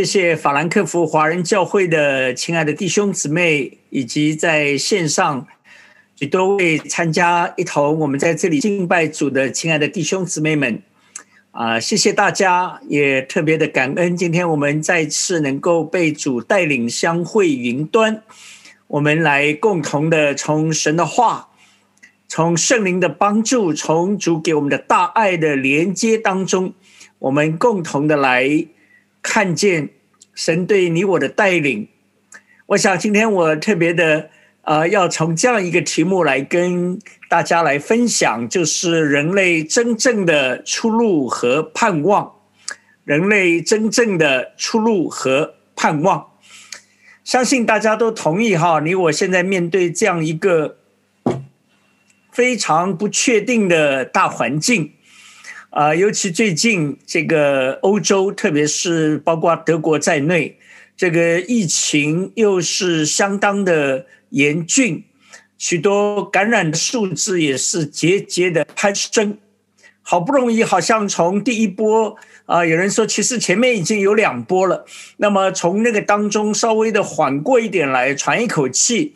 谢谢法兰克福华人教会的亲爱的弟兄姊妹，以及在线上许多位参加一同我们在这里敬拜主的亲爱的弟兄姊妹们，啊、谢谢大家，也特别的感恩，今天我们再次能够被主带领相会云端，我们来共同的从神的话。从圣灵的帮助，从主给我们的大爱的连接当中，我们共同的来看见神对你我的带领。我想今天我特别的呃，要从这样一个题目来跟大家来分享，就是人类真正的出路和盼望。人类真正的出路和盼望，相信大家都同意哈。你我现在面对这样一个非常不确定的大环境。啊、尤其最近这个欧洲，特别是包括德国在内，这个疫情又是相当的严峻，许多感染的数字也是节节的攀升。好不容易，好像从第一波啊、有人说其实前面已经有两波了，那么从那个当中稍微的缓过一点来，喘一口气。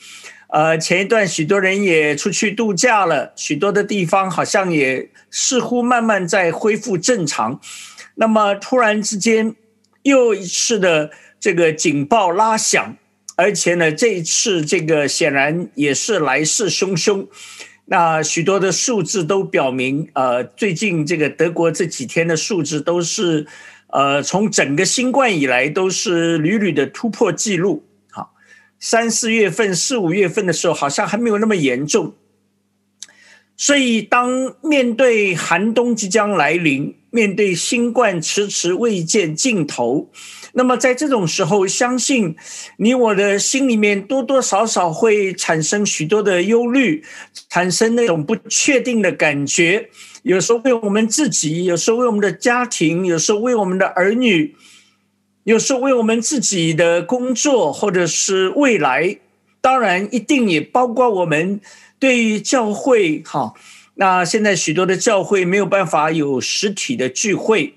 呃，前一段许多人也出去度假了，许多的地方好像也似乎慢慢在恢复正常。那么突然之间，又一次的这个警报拉响，而且呢，这一次这个显然也是来势汹汹。那许多的数字都表明，呃，最近这个德国这几天的数字都是，呃，从整个新冠以来都是屡屡的突破纪录。三四月份、四五月份的时候，好像还没有那么严重。所以，当面对寒冬即将来临，面对新冠迟迟未见尽头，那么在这种时候，相信你我的心里面多多少少会产生许多的忧虑，产生那种不确定的感觉。有时候为我们自己，有时候为我们的家庭，有时候为我们的儿女，有时候为我们自己的工作或者是未来，当然一定也包括我们对于教会哈。那现在许多的教会没有办法有实体的聚会，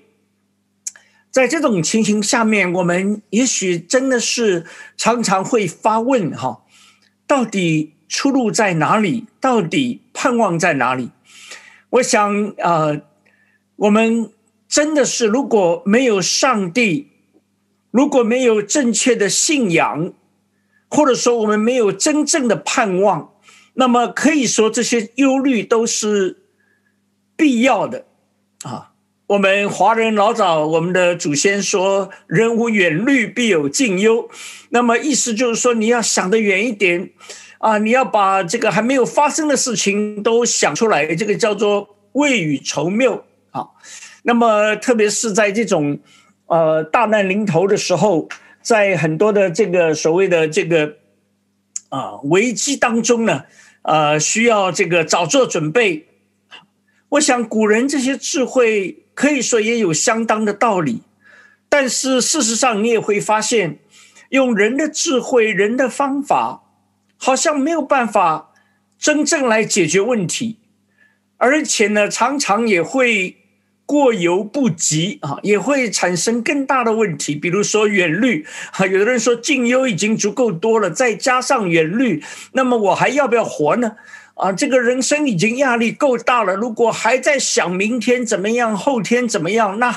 在这种情形下面，我们也许真的是常常会发问哈，到底出路在哪里？到底盼望在哪里？我想，呃，我们真的是如果没有上帝，如果没有正确的信仰，或者说我们没有真正的盼望，那么可以说这些忧虑都是必要的啊。我们华人老早，我们的祖先说“人无远虑，必有近忧”，那么意思就是说，你要想得远一点啊，你要把这个还没有发生的事情都想出来，这个叫做未雨绸缪啊。那么特别是在这种呃大难临头的时候，在很多的这个所谓的这个啊危机当中呢，呃，需要这个早做准备。我想古人这些智慧可以说也有相当的道理。但是事实上，你也会发现，用人的智慧、人的方法，好像没有办法真正来解决问题，而且呢，常常也会过犹不及啊，也会产生更大的问题。比如说远虑啊，有的人说近忧已经足够多了，再加上远虑，那么我还要不要活呢？啊，这个人生已经压力够大了，如果还在想明天怎么样、后天怎么样，那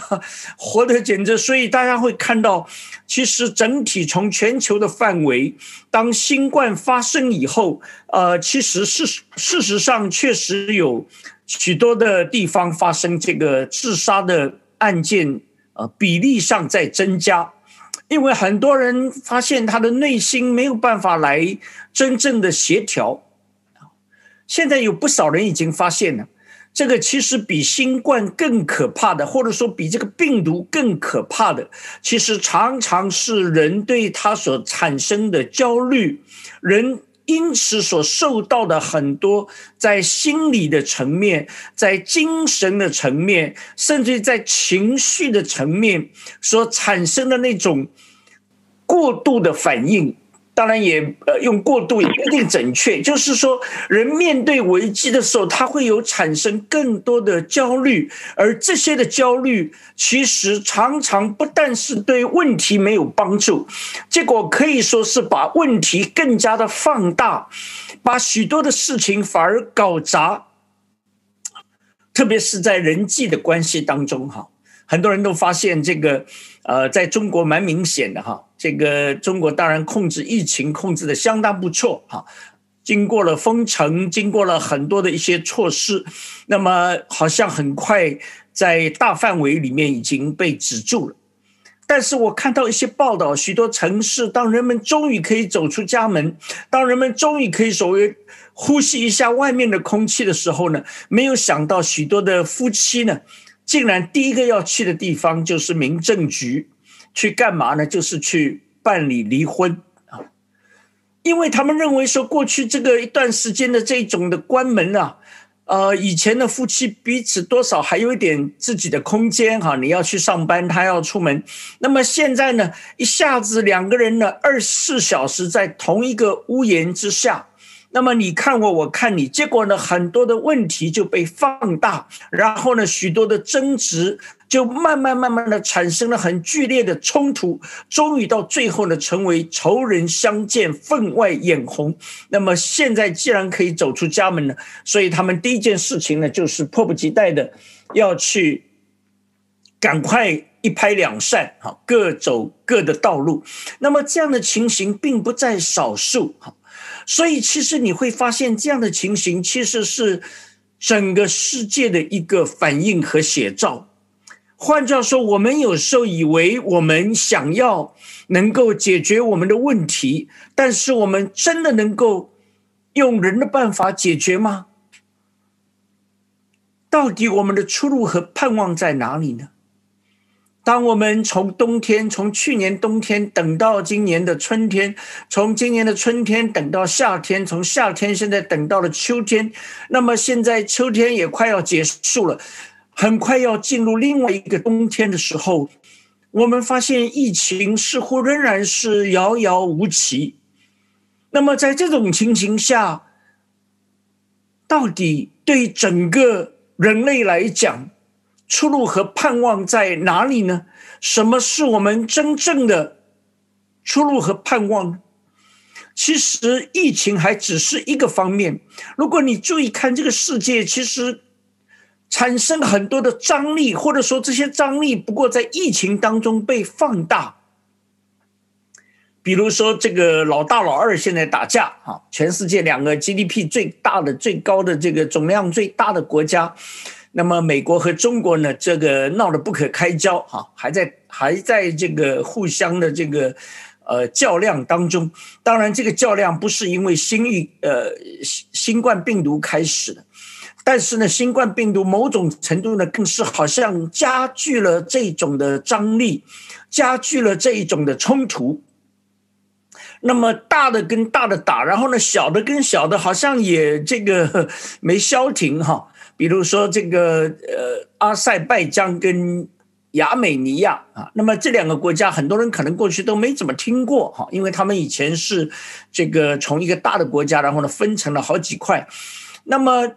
活得简直……所以大家会看到，其实整体从全球的范围，当新冠发生以后，呃，其实事实事实上确实有许多的地方发生这个自杀的案件，呃，比例上在增加，因为很多人发现他的内心没有办法来真正的协调。现在有不少人已经发现了，这个其实比新冠更可怕的，或者说比这个病毒更可怕的，其实常常是人对他所产生的焦虑，人因此所受到的很多在心理的层面、在精神的层面，甚至在情绪的层面所产生的那种过度的反应。当然也呃用过度也不一定准确，就是说人面对危机的时候，他会有产生更多的焦虑，而这些的焦虑其实常常不但是对问题没有帮助，结果可以说是把问题更加的放大，把许多的事情反而搞砸，特别是在人际的关系当中哈。很多人都发现这个，呃，在中国蛮明显的哈。这个中国当然控制疫情控制的相当不错哈，经过了封城，经过了很多的一些措施，那么好像很快在大范围里面已经被止住了。但是我看到一些报道，许多城市当人们终于可以走出家门，当人们终于可以所谓呼吸一下外面的空气的时候呢，没有想到许多的夫妻呢。竟然第一个要去的地方就是民政局，去干嘛呢？就是去办理离婚啊！因为他们认为说，过去这个一段时间的这种的关门啊，呃，以前的夫妻彼此多少还有一点自己的空间哈。你要去上班，他要出门，那么现在呢，一下子两个人呢，二十四小时在同一个屋檐之下。那么你看我，我看你，结果呢，很多的问题就被放大，然后呢，许多的争执就慢慢慢慢的产生了很剧烈的冲突，终于到最后呢，成为仇人相见分外眼红。那么现在既然可以走出家门了，所以他们第一件事情呢，就是迫不及待的要去赶快一拍两散，好，各走各的道路。那么这样的情形并不在少数，好。所以，其实你会发现，这样的情形其实是整个世界的一个反应和写照。换句话说，我们有时候以为我们想要能够解决我们的问题，但是我们真的能够用人的办法解决吗？到底我们的出路和盼望在哪里呢？当我们从冬天，从去年冬天等到今年的春天，从今年的春天等到夏天，从夏天现在等到了秋天，那么现在秋天也快要结束了，很快要进入另外一个冬天的时候，我们发现疫情似乎仍然是遥遥无期。那么在这种情形下，到底对整个人类来讲？出路和盼望在哪里呢？什么是我们真正的出路和盼望？其实疫情还只是一个方面。如果你注意看这个世界，其实产生很多的张力，或者说这些张力不过在疫情当中被放大。比如说，这个老大老二现在打架啊，全世界两个 GDP 最大的、最高的这个总量最大的国家。那么美国和中国呢，这个闹得不可开交哈，还在还在这个互相的这个呃较量当中。当然，这个较量不是因为新疫呃新新冠病毒开始的，但是呢，新冠病毒某种程度呢，更是好像加剧了这种的张力，加剧了这一种的冲突。那么大的跟大的打，然后呢，小的跟小的，好像也这个 没消停哈。比如说这个呃，阿塞拜疆跟亚美尼亚啊。那么这两个国家，很多人可能过去都没怎么听过哈，因为他们以前是这个从一个大的国家，然后呢分成了好几块，那么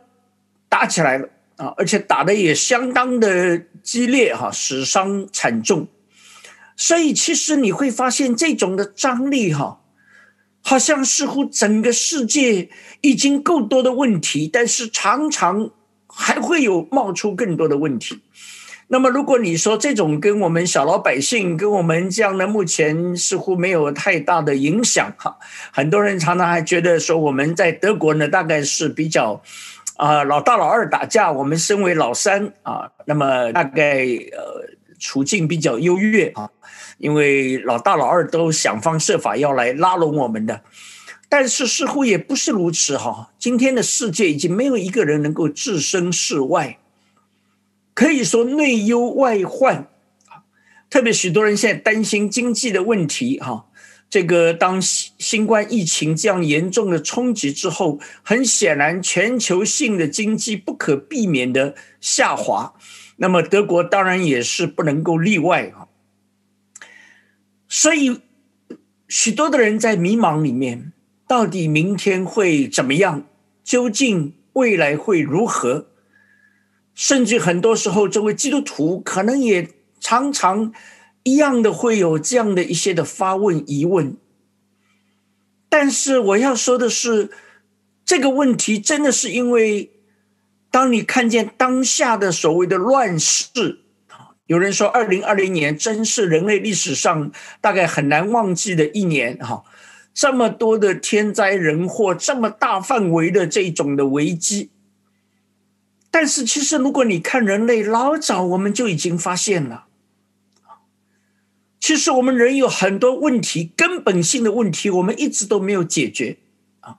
打起来了啊，而且打的也相当的激烈哈，死伤惨重。所以其实你会发现这种的张力哈。好像似乎整个世界已经够多的问题，但是常常还会有冒出更多的问题。那么，如果你说这种跟我们小老百姓、跟我们这样的目前似乎没有太大的影响哈，很多人常常还觉得说我们在德国呢，大概是比较啊老大老二打架，我们身为老三啊，那么大概呃处境比较优越啊。因为老大老二都想方设法要来拉拢我们的，但是似乎也不是如此哈。今天的世界已经没有一个人能够置身事外，可以说内忧外患特别许多人现在担心经济的问题哈。这个当新冠疫情这样严重的冲击之后，很显然全球性的经济不可避免的下滑，那么德国当然也是不能够例外啊。所以，许多的人在迷茫里面，到底明天会怎么样？究竟未来会如何？甚至很多时候，作为基督徒，可能也常常一样的会有这样的一些的发问疑问。但是我要说的是，这个问题真的是因为，当你看见当下的所谓的乱世。有人说，二零二零年真是人类历史上大概很难忘记的一年哈，这么多的天灾人祸，这么大范围的这种的危机。但是，其实如果你看人类，老早我们就已经发现了，其实我们人有很多问题，根本性的问题，我们一直都没有解决啊。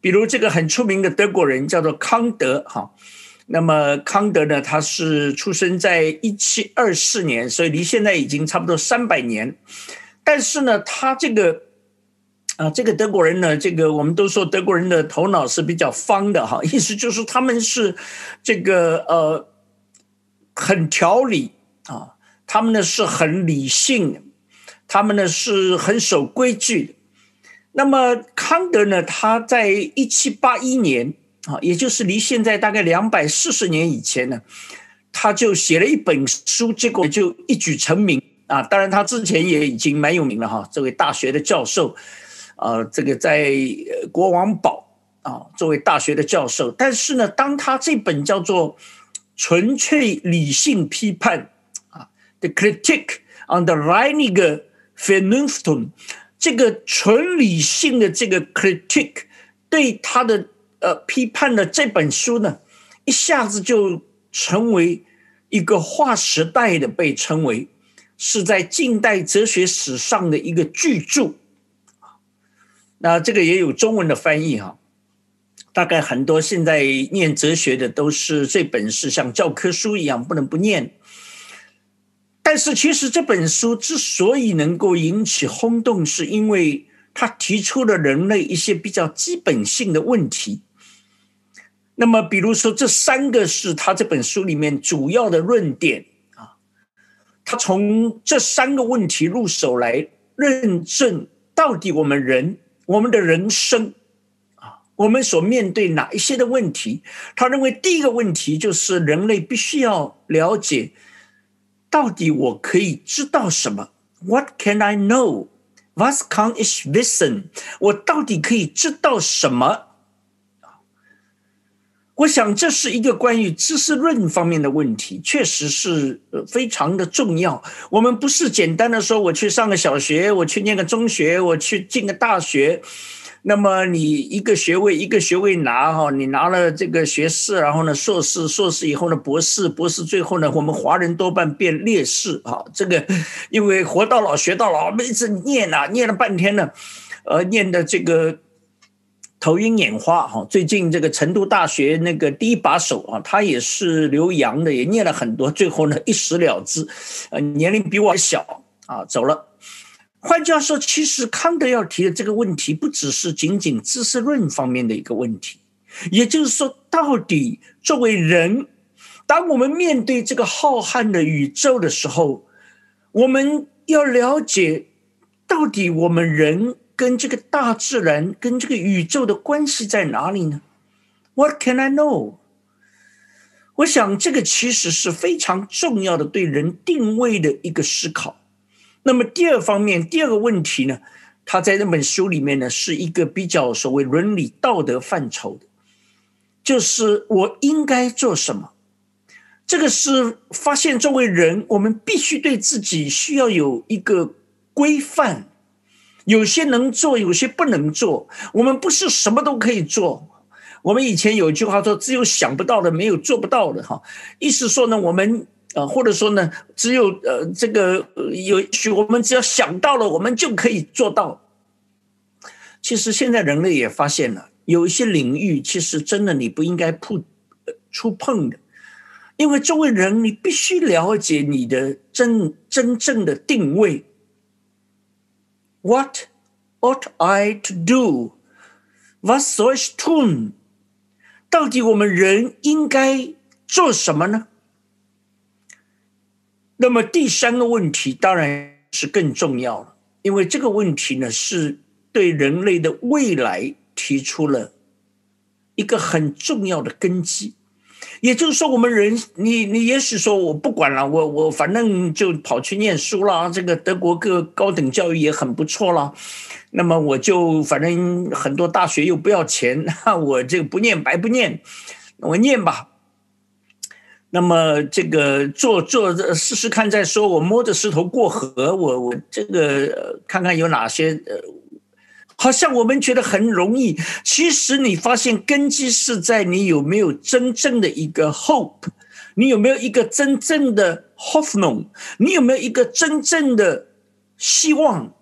比如这个很出名的德国人叫做康德哈。那么康德呢？他是出生在一七二四年，所以离现在已经差不多三百年。但是呢，他这个啊，这个德国人呢，这个我们都说德国人的头脑是比较方的哈，意思就是他们是这个呃很条理啊，他们呢是很理性，他们呢是很守规矩。那么康德呢，他在一七八一年。啊，也就是离现在大概两百四十年以前呢，他就写了一本书，结果就一举成名啊。当然，他之前也已经蛮有名了哈。这位大学的教授，呃，这个在国王堡啊，作为大学的教授。但是呢，当他这本叫做《纯粹理性批判》啊，《The Critique on the Reiniger Vernunft》这个纯理性的这个 critique 对他的。呃，批判的这本书呢，一下子就成为一个划时代的，被称为是在近代哲学史上的一个巨著。那这个也有中文的翻译哈，大概很多现在念哲学的都是这本是像教科书一样不能不念。但是其实这本书之所以能够引起轰动，是因为他提出了人类一些比较基本性的问题。那么，比如说，这三个是他这本书里面主要的论点啊。他从这三个问题入手来论证，到底我们人我们的人生啊，我们所面对哪一些的问题？他认为第一个问题就是人类必须要了解，到底我可以知道什么？What can I know? What can is listen 我到底可以知道什么？我想这是一个关于知识论方面的问题，确实是非常的重要。我们不是简单的说我去上个小学，我去念个中学，我去进个大学，那么你一个学位一个学位拿哈，你拿了这个学士，然后呢硕士，硕士以后呢博士，博士最后呢我们华人多半变烈士啊，这个因为活到老学到老，我们一直念啊念了半天呢，呃念的这个。头晕眼花哈，最近这个成都大学那个第一把手啊，他也是留洋的，也念了很多，最后呢一死了之，呃，年龄比我还小啊，走了。换句话说，其实康德要提的这个问题，不只是仅仅知识论方面的一个问题，也就是说，到底作为人，当我们面对这个浩瀚的宇宙的时候，我们要了解，到底我们人跟这个大自然、跟这个宇宙的关系在哪里呢？What can I know？我想，这个其实是非常重要的对人定位的一个思考。那么，第二方面，第二个问题呢，他在那本书里面呢，是一个比较所谓伦理道德范畴的，就是我应该做什么。这个是发现作为人，我们必须对自己需要有一个规范，有些能做，有些不能做。我们不是什么都可以做。我们以前有一句话说：“只有想不到的，没有做不到的。”哈，意思说呢，我们呃，或者说呢，只有呃，这个有许我们只要想到了，我们就可以做到。其实现在人类也发现了，有一些领域其实真的你不应该触触碰的，因为作为人，你必须了解你的真真正的定位。What ought I to do? Was soll ich tun? 到底我们人应该做什么呢？那么第三个问题当然是更重要了，因为这个问题呢是对人类的未来提出了一个很重要的根基。也就是说，我们人，你你也许说我不管了，我我反正就跑去念书了。这个德国各高等教育也很不错了，那么我就反正很多大学又不要钱，那 我这个不念白不念，我念吧。那么这个做做试试看再说，我摸着石头过河，我我这个看看有哪些呃。好像我们觉得很容易，其实你发现根基是在你有没有真正的一个 hope，你有没有一个真正的 hoffnung，你有没有一个真正的希望？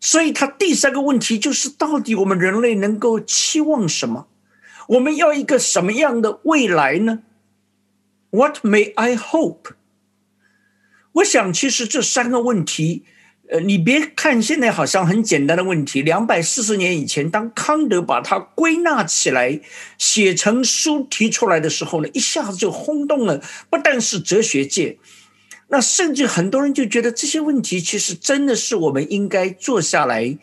所以，他第三个问题就是：到底我们人类能够期望什么？我们要一个什么样的未来呢？What may I hope？我想，其实这三个问题。呃，你别看现在好像很简单的问题，两百四十年以前，当康德把它归纳起来，写成书提出来的时候呢，一下子就轰动了，不但是哲学界，那甚至很多人就觉得这些问题其实真的是我们应该坐下来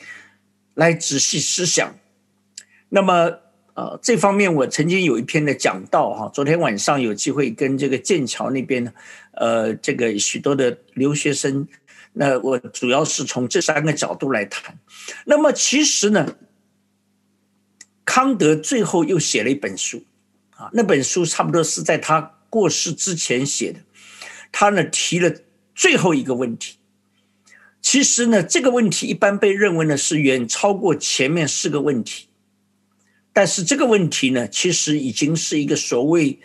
来仔细思想。那么，呃，这方面我曾经有一篇的讲到哈，昨天晚上有机会跟这个剑桥那边，呃，这个许多的留学生。那我主要是从这三个角度来谈。那么其实呢，康德最后又写了一本书，啊，那本书差不多是在他过世之前写的。他呢提了最后一个问题。其实呢，这个问题一般被认为呢是远超过前面四个问题。但是这个问题呢，其实已经是一个所谓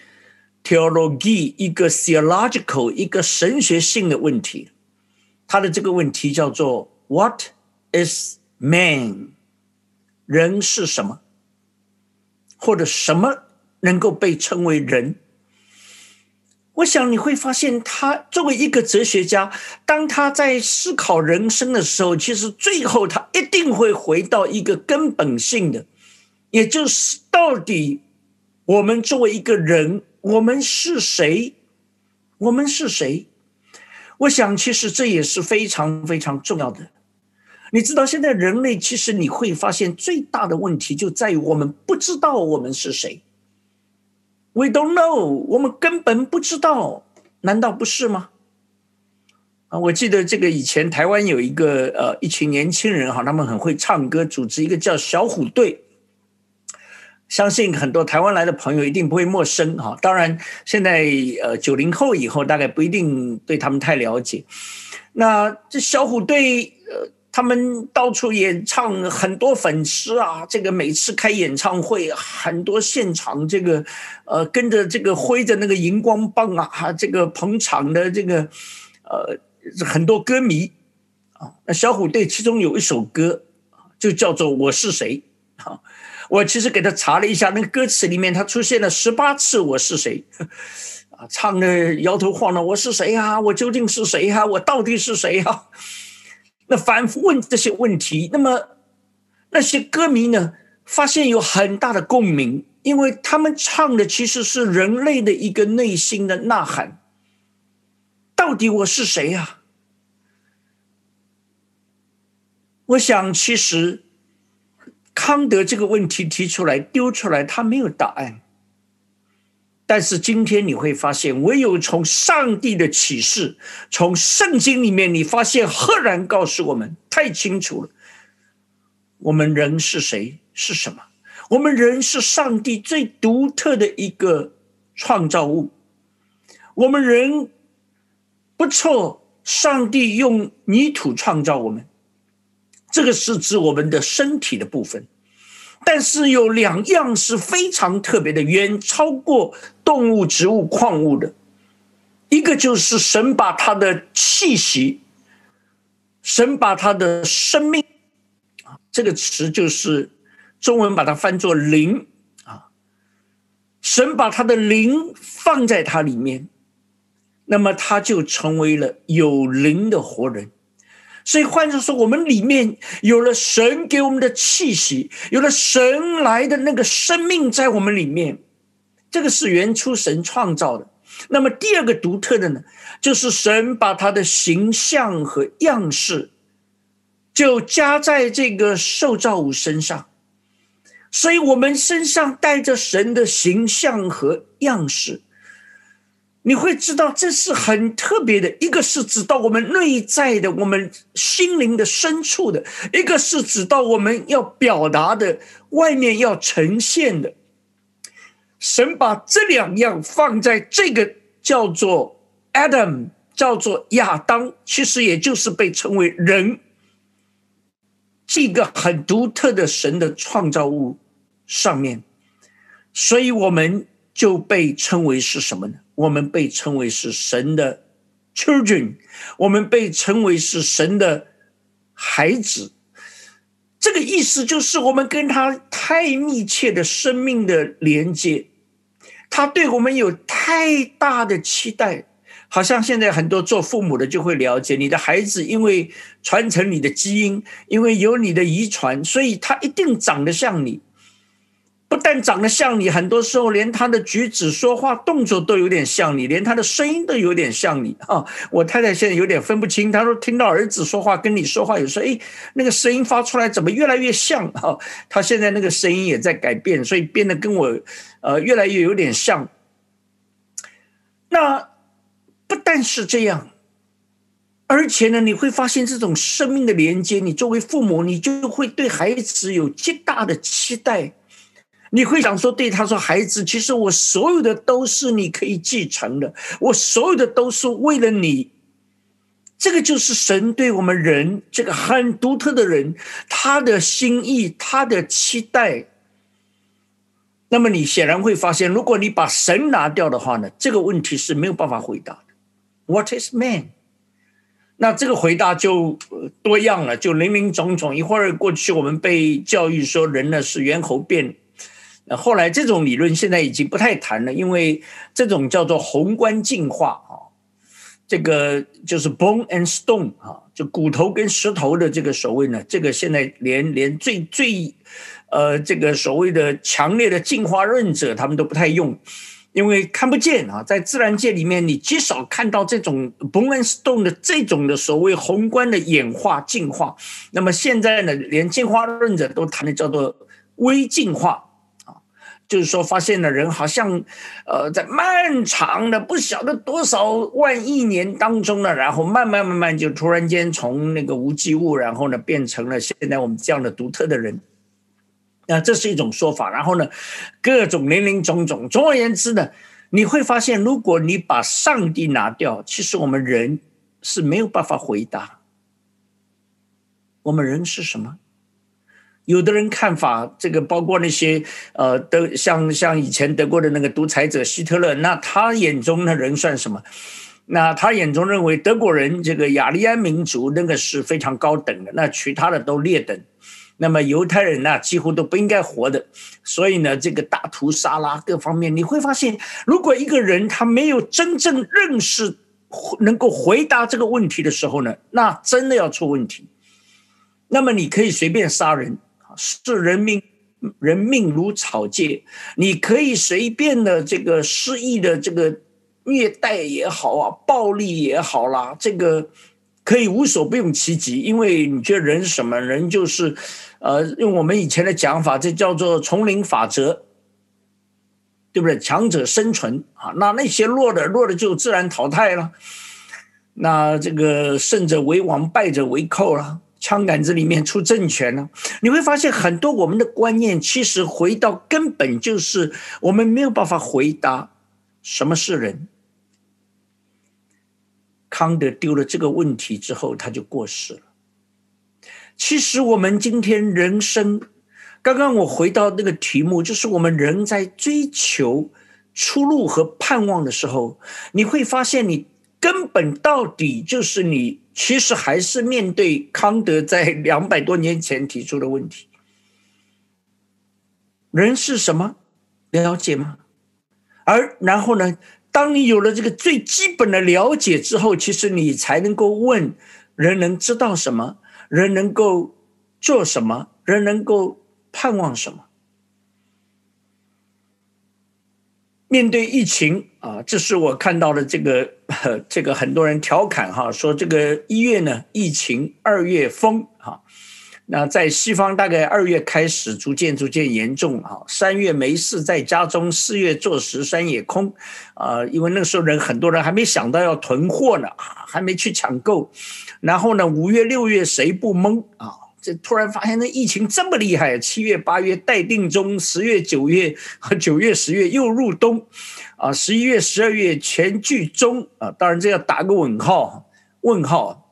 theology 一个 theological 一个神学性的问题。他的这个问题叫做 “What is man？” 人是什么？或者什么能够被称为人？我想你会发现，他作为一个哲学家，当他在思考人生的时候，其实最后他一定会回到一个根本性的，也就是到底我们作为一个人，我们是谁？我们是谁？我想，其实这也是非常非常重要的。你知道，现在人类其实你会发现最大的问题就在于我们不知道我们是谁。We don't know，我们根本不知道，难道不是吗？啊，我记得这个以前台湾有一个呃一群年轻人哈，他们很会唱歌，组织一个叫小虎队。相信很多台湾来的朋友一定不会陌生哈。当然，现在呃九零后以后大概不一定对他们太了解。那这小虎队呃，他们到处演唱，很多粉丝啊。这个每次开演唱会，很多现场这个呃跟着这个挥着那个荧光棒啊，这个捧场的这个呃很多歌迷啊。那小虎队其中有一首歌就叫做《我是谁》啊。我其实给他查了一下，那个歌词里面他出现了十八次“我是谁”，啊，唱的摇头晃脑，“我是谁呀？我究竟是谁呀？我到底是谁呀？”那反复问这些问题，那么那些歌迷呢，发现有很大的共鸣，因为他们唱的其实是人类的一个内心的呐喊：到底我是谁呀？我想，其实康德这个问题提出来、丢出来，他没有答案。但是今天你会发现，唯有从上帝的启示，从圣经里面，你发现赫然告诉我们太清楚了：我们人是谁，是什么？我们人是上帝最独特的一个创造物。我们人不错，上帝用泥土创造我们，这个是指我们的身体的部分。但是有两样是非常特别的，远超过动物、植物、矿物的。一个就是神把他的气息，神把他的生命，啊，这个词就是中文把它翻作灵啊。神把他的灵放在它里面，那么他就成为了有灵的活人。所以，换句说，我们里面有了神给我们的气息，有了神来的那个生命在我们里面，这个是原初神创造的。那么，第二个独特的呢，就是神把他的形象和样式就加在这个受造物身上，所以我们身上带着神的形象和样式。你会知道这是很特别的，一个是指到我们内在的、我们心灵的深处的；一个是指到我们要表达的、外面要呈现的。神把这两样放在这个叫做 Adam，叫做亚当，其实也就是被称为人，这个很独特的神的创造物上面，所以我们就被称为是什么呢？我们被称为是神的 children，我们被称为是神的孩子。这个意思就是我们跟他太密切的生命的连接，他对我们有太大的期待。好像现在很多做父母的就会了解，你的孩子因为传承你的基因，因为有你的遗传，所以他一定长得像你。不但长得像你，很多时候连他的举止、说话、动作都有点像你，连他的声音都有点像你啊！我太太现在有点分不清，她说听到儿子说话跟你说话，有时候哎，那个声音发出来怎么越来越像啊？他现在那个声音也在改变，所以变得跟我呃越来越有点像。那不但是这样，而且呢，你会发现这种生命的连接，你作为父母，你就会对孩子有极大的期待。你会想说，对他说：“孩子，其实我所有的都是你可以继承的，我所有的都是为了你。”这个就是神对我们人这个很独特的人他的心意，他的期待。那么你显然会发现，如果你把神拿掉的话呢，这个问题是没有办法回答的。What is man？那这个回答就多样了，就林林总总。一会儿过去，我们被教育说人呢是猿猴变。后来这种理论现在已经不太谈了，因为这种叫做宏观进化啊，这个就是 bone and stone 啊，就骨头跟石头的这个所谓呢，这个现在连连最最呃这个所谓的强烈的进化论者他们都不太用，因为看不见啊，在自然界里面你极少看到这种 bone and stone 的这种的所谓宏观的演化进化。那么现在呢，连进化论者都谈的叫做微进化。就是说，发现了人好像，呃，在漫长的不晓得多少万亿年当中呢，然后慢慢慢慢就突然间从那个无机物，然后呢变成了现在我们这样的独特的人。那这是一种说法。然后呢，各种林林总总。总而言之呢，你会发现，如果你把上帝拿掉，其实我们人是没有办法回答。我们人是什么？有的人看法，这个包括那些呃，德像像以前德国的那个独裁者希特勒，那他眼中的人算什么？那他眼中认为德国人这个雅利安民族那个是非常高等的，那其他的都劣等。那么犹太人呢，几乎都不应该活的。所以呢，这个大屠杀啦，各方面你会发现，如果一个人他没有真正认识，能够回答这个问题的时候呢，那真的要出问题。那么你可以随便杀人。视人民人命如草芥，你可以随便的这个失意的这个虐待也好啊，暴力也好啦，这个可以无所不用其极，因为你觉得人什么？人就是，呃，用我们以前的讲法，这叫做丛林法则，对不对？强者生存啊，那那些弱的弱的就自然淘汰了，那这个胜者为王，败者为寇了。枪杆子里面出政权呢？你会发现很多我们的观念，其实回到根本就是我们没有办法回答什么是人。康德丢了这个问题之后，他就过世了。其实我们今天人生，刚刚我回到那个题目，就是我们人在追求出路和盼望的时候，你会发现你。根本到底就是你，其实还是面对康德在两百多年前提出的问题：人是什么？了解吗？而然后呢？当你有了这个最基本的了解之后，其实你才能够问：人能知道什么？人能够做什么？人能够盼望什么？面对疫情啊，这是我看到的这个 这个很多人调侃哈，说这个一月呢疫情，二月封哈，那在西方大概二月开始逐渐逐渐严重啊，三月没事在家中，四月坐实山也空啊，因为那时候人很多人还没想到要囤货呢，还没去抢购，然后呢五月六月谁不懵啊？这突然发现那疫情这么厉害，七月八月待定中，十月九月和九月十月又入冬，啊，十一月十二月全剧终啊，当然这要打个问号，问号。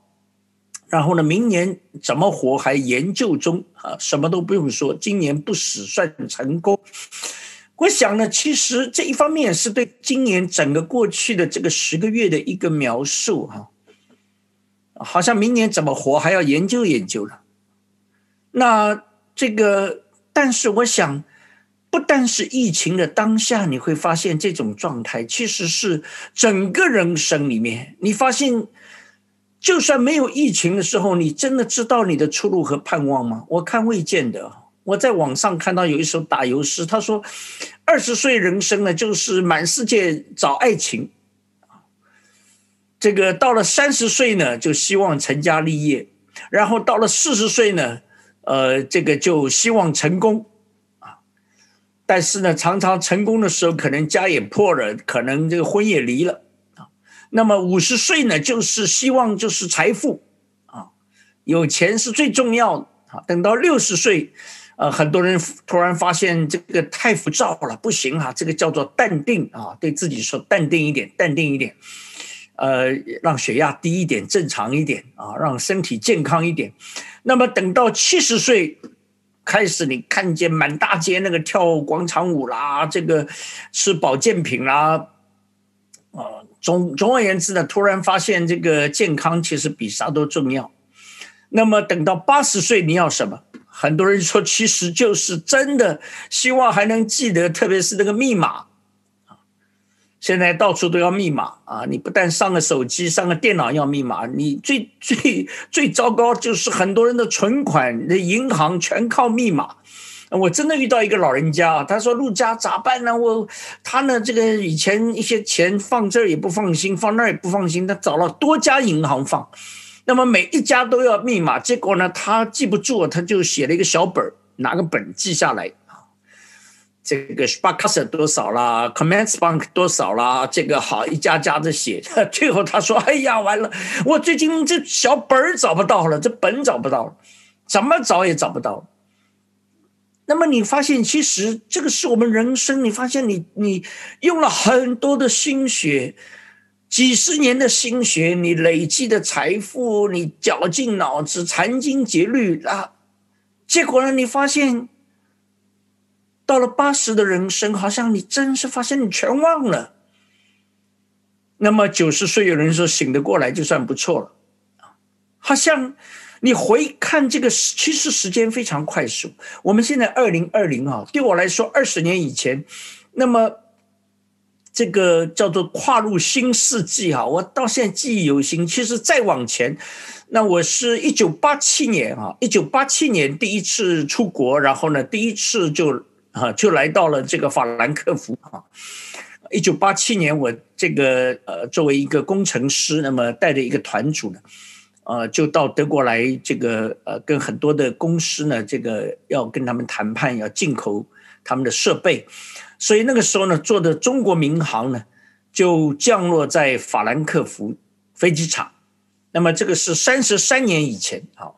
然后呢，明年怎么活还研究中啊，什么都不用说，今年不死算成功。我想呢，其实这一方面是对今年整个过去的这个十个月的一个描述哈，好像明年怎么活还要研究研究了。那这个，但是我想，不但是疫情的当下，你会发现这种状态，其实是整个人生里面，你发现，就算没有疫情的时候，你真的知道你的出路和盼望吗？我看未见的。我在网上看到有一首打油诗，他说，二十岁人生呢，就是满世界找爱情，这个到了三十岁呢，就希望成家立业，然后到了四十岁呢。呃，这个就希望成功啊，但是呢，常常成功的时候，可能家也破了，可能这个婚也离了啊。那么五十岁呢，就是希望就是财富啊，有钱是最重要的啊。等到六十岁，呃，很多人突然发现这个太浮躁了，不行啊，这个叫做淡定啊，对自己说淡定一点，淡定一点。呃，让血压低一点，正常一点啊，让身体健康一点。那么等到七十岁开始，你看见满大街那个跳广场舞啦，这个吃保健品啦，啊，总总而言之呢，突然发现这个健康其实比啥都重要。那么等到八十岁，你要什么？很多人说，其实就是真的希望还能记得，特别是那个密码。现在到处都要密码啊！你不但上个手机、上个电脑要密码，你最 最最糟糕就是很多人的存款、的银行全靠密码。我真的遇到一个老人家，他说：“陆家咋办呢？我他呢，这个以前一些钱放这儿也不放心，放那儿也不放心，他找了多家银行放，那么每一家都要密码，结果呢，他记不住，他就写了一个小本儿，拿个本记下来。”这个 Sparkass 多少啦，Commerzbank 多少啦，这个好一家家的写，最后他说：“哎呀，完了，我最近这小本儿找不到了，这本找不到了，怎么找也找不到。”那么你发现，其实这个是我们人生，你发现你你用了很多的心血，几十年的心血，你累积的财富，你绞尽脑汁、殚精竭虑啊，结果呢，你发现。到了八十的人生，好像你真是发现你全忘了。那么九十岁有人说醒得过来就算不错了，好像你回看这个，其实时间非常快速。我们现在二零二零啊，对我来说二十年以前，那么这个叫做跨入新世纪哈，我到现在记忆犹新。其实再往前，那我是一九八七年啊，一九八七年第一次出国，然后呢，第一次就啊就来到了这个法兰克福啊。一九八七年，我这个呃作为一个工程师，那么带着一个团组呢，呃，就到德国来，这个呃跟很多的公司呢，这个要跟他们谈判，要进口他们的设备。所以那个时候呢，坐的中国民航呢，就降落在法兰克福飞机场。那么这个是三十三年以前啊，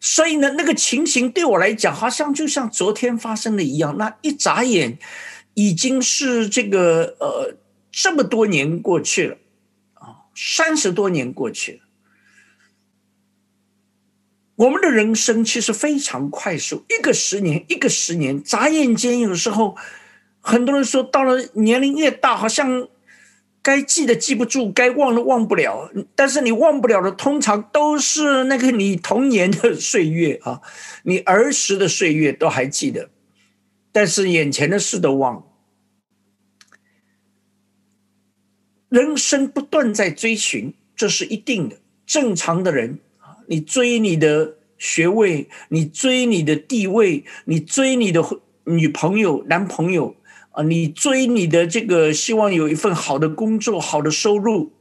所以呢，那个情形对我来讲，好像就像昨天发生的一样。那一眨眼，已经是这个呃这么多年过去了啊，三十多年过去了。我们的人生其实非常快速，一个十年，一个十年，眨眼间，有时候。很多人说，到了年龄越大，好像该记的记不住，该忘的忘不了。但是你忘不了的，通常都是那个你童年的岁月啊，你儿时的岁月都还记得，但是眼前的事都忘。人生不断在追寻，这是一定的。正常的人啊，你追你的学位，你追你的地位，你追你的女朋友、男朋友。啊，你追你的这个，希望有一份好的工作、好的收入，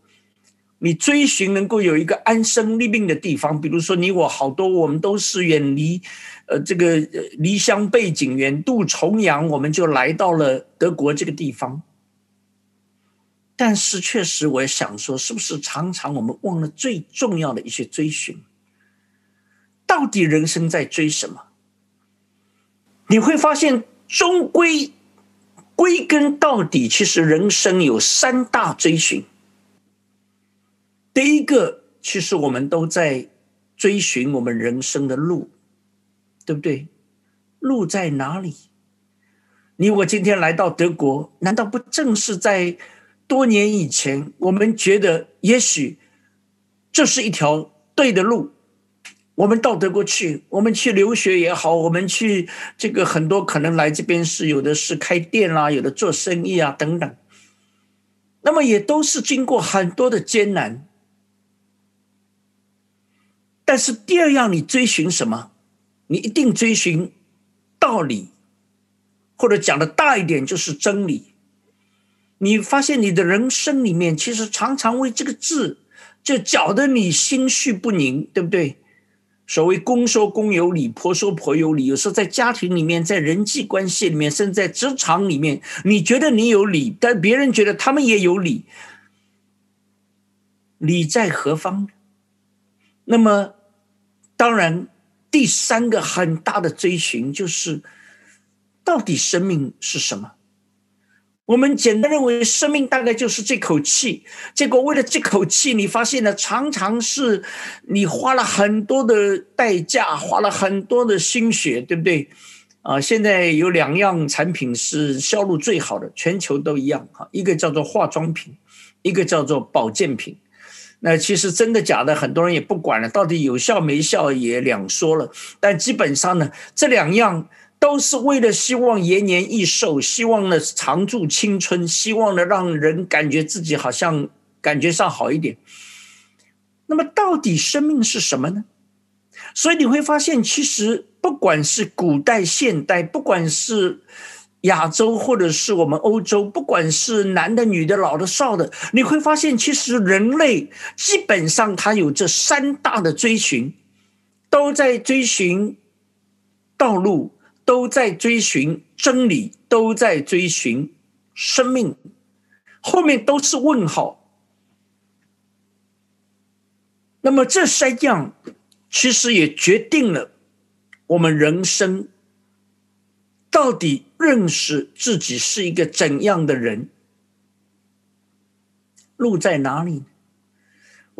你追寻能够有一个安身立命的地方。比如说，你我好多，我们都是远离，呃，这个离乡背景，远渡重洋，我们就来到了德国这个地方。但是，确实，我也想说，是不是常常我们忘了最重要的一些追寻？到底人生在追什么？你会发现，终归。归根到底，其实人生有三大追寻。第一个，其实我们都在追寻我们人生的路，对不对？路在哪里？你我今天来到德国，难道不正是在多年以前，我们觉得也许这是一条对的路？我们到德国去，我们去留学也好，我们去这个很多可能来这边是有的是开店啦，有的做生意啊等等，那么也都是经过很多的艰难。但是第二样，你追寻什么？你一定追寻道理，或者讲的大一点就是真理。你发现你的人生里面，其实常常为这个字就搅得你心绪不宁，对不对？所谓公说公有理，婆说婆有理。有时候在家庭里面，在人际关系里面，甚至在职场里面，你觉得你有理，但别人觉得他们也有理，理在何方？那么，当然，第三个很大的追寻就是，到底生命是什么？我们简单认为，生命大概就是这口气。结果为了这口气，你发现呢，常常是你花了很多的代价，花了很多的心血，对不对？啊，现在有两样产品是销路最好的，全球都一样哈。一个叫做化妆品，一个叫做保健品。那其实真的假的，很多人也不管了，到底有效没效也两说了。但基本上呢，这两样。都是为了希望延年益寿，希望呢长驻青春，希望呢让人感觉自己好像感觉上好一点。那么，到底生命是什么呢？所以你会发现，其实不管是古代、现代，不管是亚洲或者是我们欧洲，不管是男的、女的、老的、少的，你会发现，其实人类基本上他有这三大的追寻，都在追寻道路。都在追寻真理，都在追寻生命，后面都是问号。那么这三样其实也决定了我们人生到底认识自己是一个怎样的人，路在哪里？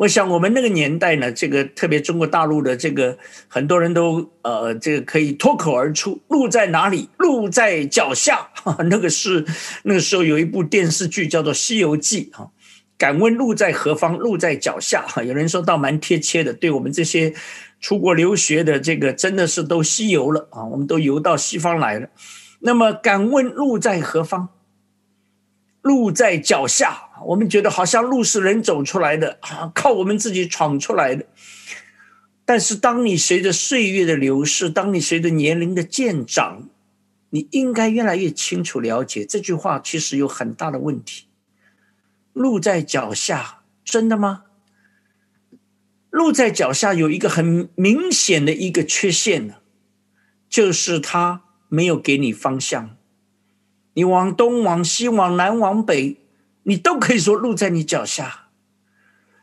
我想，我们那个年代呢，这个特别中国大陆的这个很多人都呃，这个可以脱口而出：“路在哪里？路在脚下。”那个是那个时候有一部电视剧叫做《西游记》哈，敢问路在何方？路在脚下。哈，有人说倒蛮贴切的，对我们这些出国留学的这个真的是都西游了啊，我们都游到西方来了。那么，敢问路在何方？路在脚下，我们觉得好像路是人走出来的啊，靠我们自己闯出来的。但是，当你随着岁月的流逝，当你随着年龄的渐长，你应该越来越清楚了解这句话，其实有很大的问题。路在脚下，真的吗？路在脚下有一个很明显的一个缺陷呢，就是它没有给你方向。你往东、往西、往南、往北，你都可以说路在你脚下。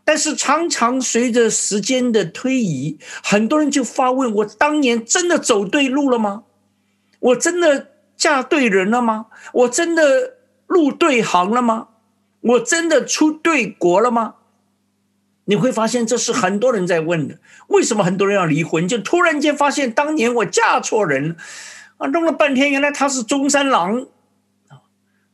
但是常常随着时间的推移，很多人就发问：我当年真的走对路了吗？我真的嫁对人了吗？我真的入对行了吗？我真的出对国了吗？你会发现，这是很多人在问的。为什么很多人要离婚？就突然间发现，当年我嫁错人了啊！弄了半天，原来他是中山狼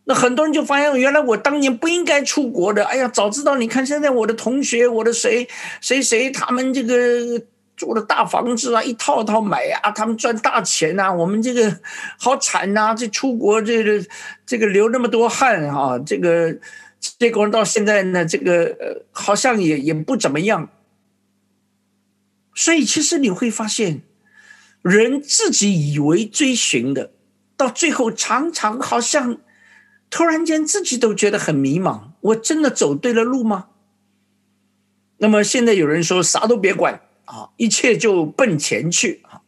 那很多人就发现，原来我当年不应该出国的。哎呀，早知道！你看现在我的同学，我的谁谁谁，他们这个住的大房子啊，一套套买啊，他们赚大钱呐。我们这个好惨呐！这出国这个这个流那么多汗啊，这个。结果到现在呢，这个呃，好像也也不怎么样。所以其实你会发现，人自己以为追寻的，到最后常常好像突然间自己都觉得很迷茫。我真的走对了路吗？那么现在有人说啥都别管啊，一切就奔钱去啊。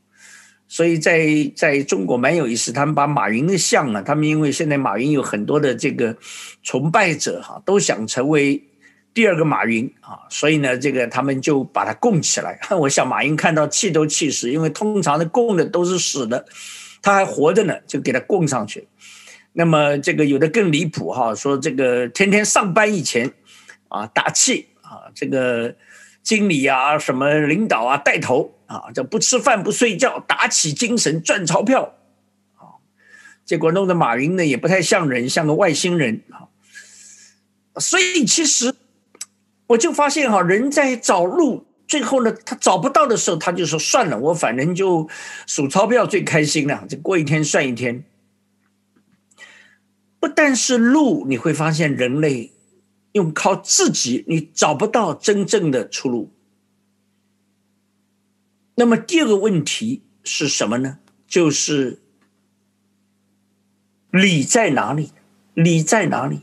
所以在在中国蛮有意思，他们把马云的像啊，他们因为现在马云有很多的这个崇拜者哈，都想成为第二个马云啊，所以呢，这个他们就把他供起来。我想马云看到气都气死，因为通常的供的都是死的，他还活着呢，就给他供上去。那么这个有的更离谱哈，说这个天天上班以前啊打气啊，这个经理啊什么领导啊带头。啊，这不吃饭不睡觉，打起精神赚钞票，啊，结果弄得马云呢也不太像人，像个外星人啊。所以其实我就发现哈，人在找路，最后呢他找不到的时候，他就说算了，我反正就数钞票最开心了，就过一天算一天。不但是路，你会发现人类用靠自己，你找不到真正的出路。那么第二个问题是什么呢？就是理在哪里？理在哪里？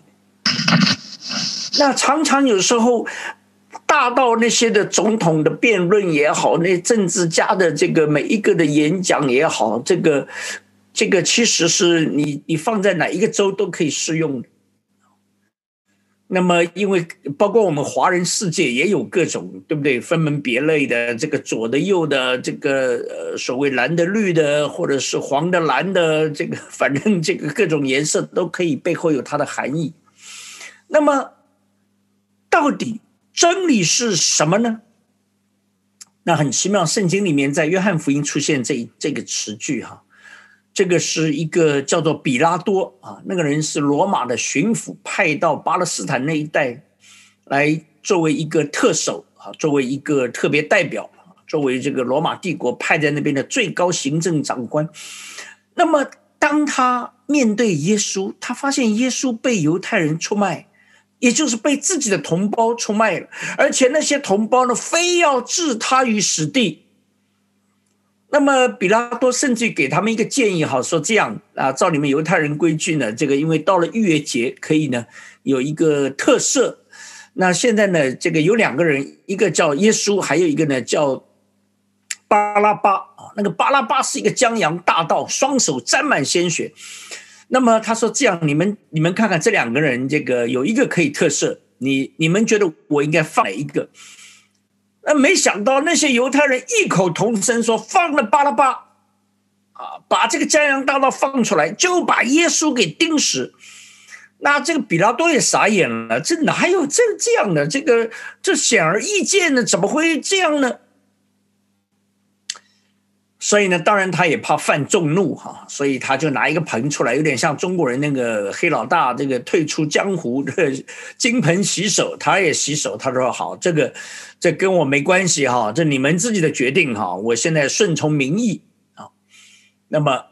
那常常有时候，大到那些的总统的辩论也好，那政治家的这个每一个的演讲也好，这个这个其实是你你放在哪一个州都可以适用的。那么，因为包括我们华人世界也有各种，对不对？分门别类的，这个左的、右的，这个呃，所谓蓝的、绿的，或者是黄的、蓝的，这个反正这个各种颜色都可以，背后有它的含义。那么，到底真理是什么呢？那很奇妙，圣经里面在约翰福音出现这这个词句哈。这个是一个叫做比拉多啊，那个人是罗马的巡抚，派到巴勒斯坦那一带来作为一个特首啊，作为一个特别代表，作为这个罗马帝国派在那边的最高行政长官。那么，当他面对耶稣，他发现耶稣被犹太人出卖，也就是被自己的同胞出卖了，而且那些同胞呢，非要置他于死地。那么，比拉多甚至给他们一个建议，哈，说这样啊，照你们犹太人规矩呢，这个因为到了逾越节可以呢有一个特色。那现在呢，这个有两个人，一个叫耶稣，还有一个呢叫巴拉巴啊。那个巴拉巴是一个江洋大盗，双手沾满鲜血。那么他说这样，你们你们看看这两个人，这个有一个可以特色，你你们觉得我应该放哪一个？那没想到那些犹太人异口同声说：“放了巴拉巴，啊，把这个江洋大盗放出来，就把耶稣给钉死。”那这个比拉多也傻眼了，这哪有这这样的？这个这显而易见的，怎么会这样呢？所以呢，当然他也怕犯众怒哈，所以他就拿一个盆出来，有点像中国人那个黑老大这个退出江湖 金盆洗手，他也洗手。他说：“好，这个这跟我没关系哈，这你们自己的决定哈，我现在顺从民意啊。”那么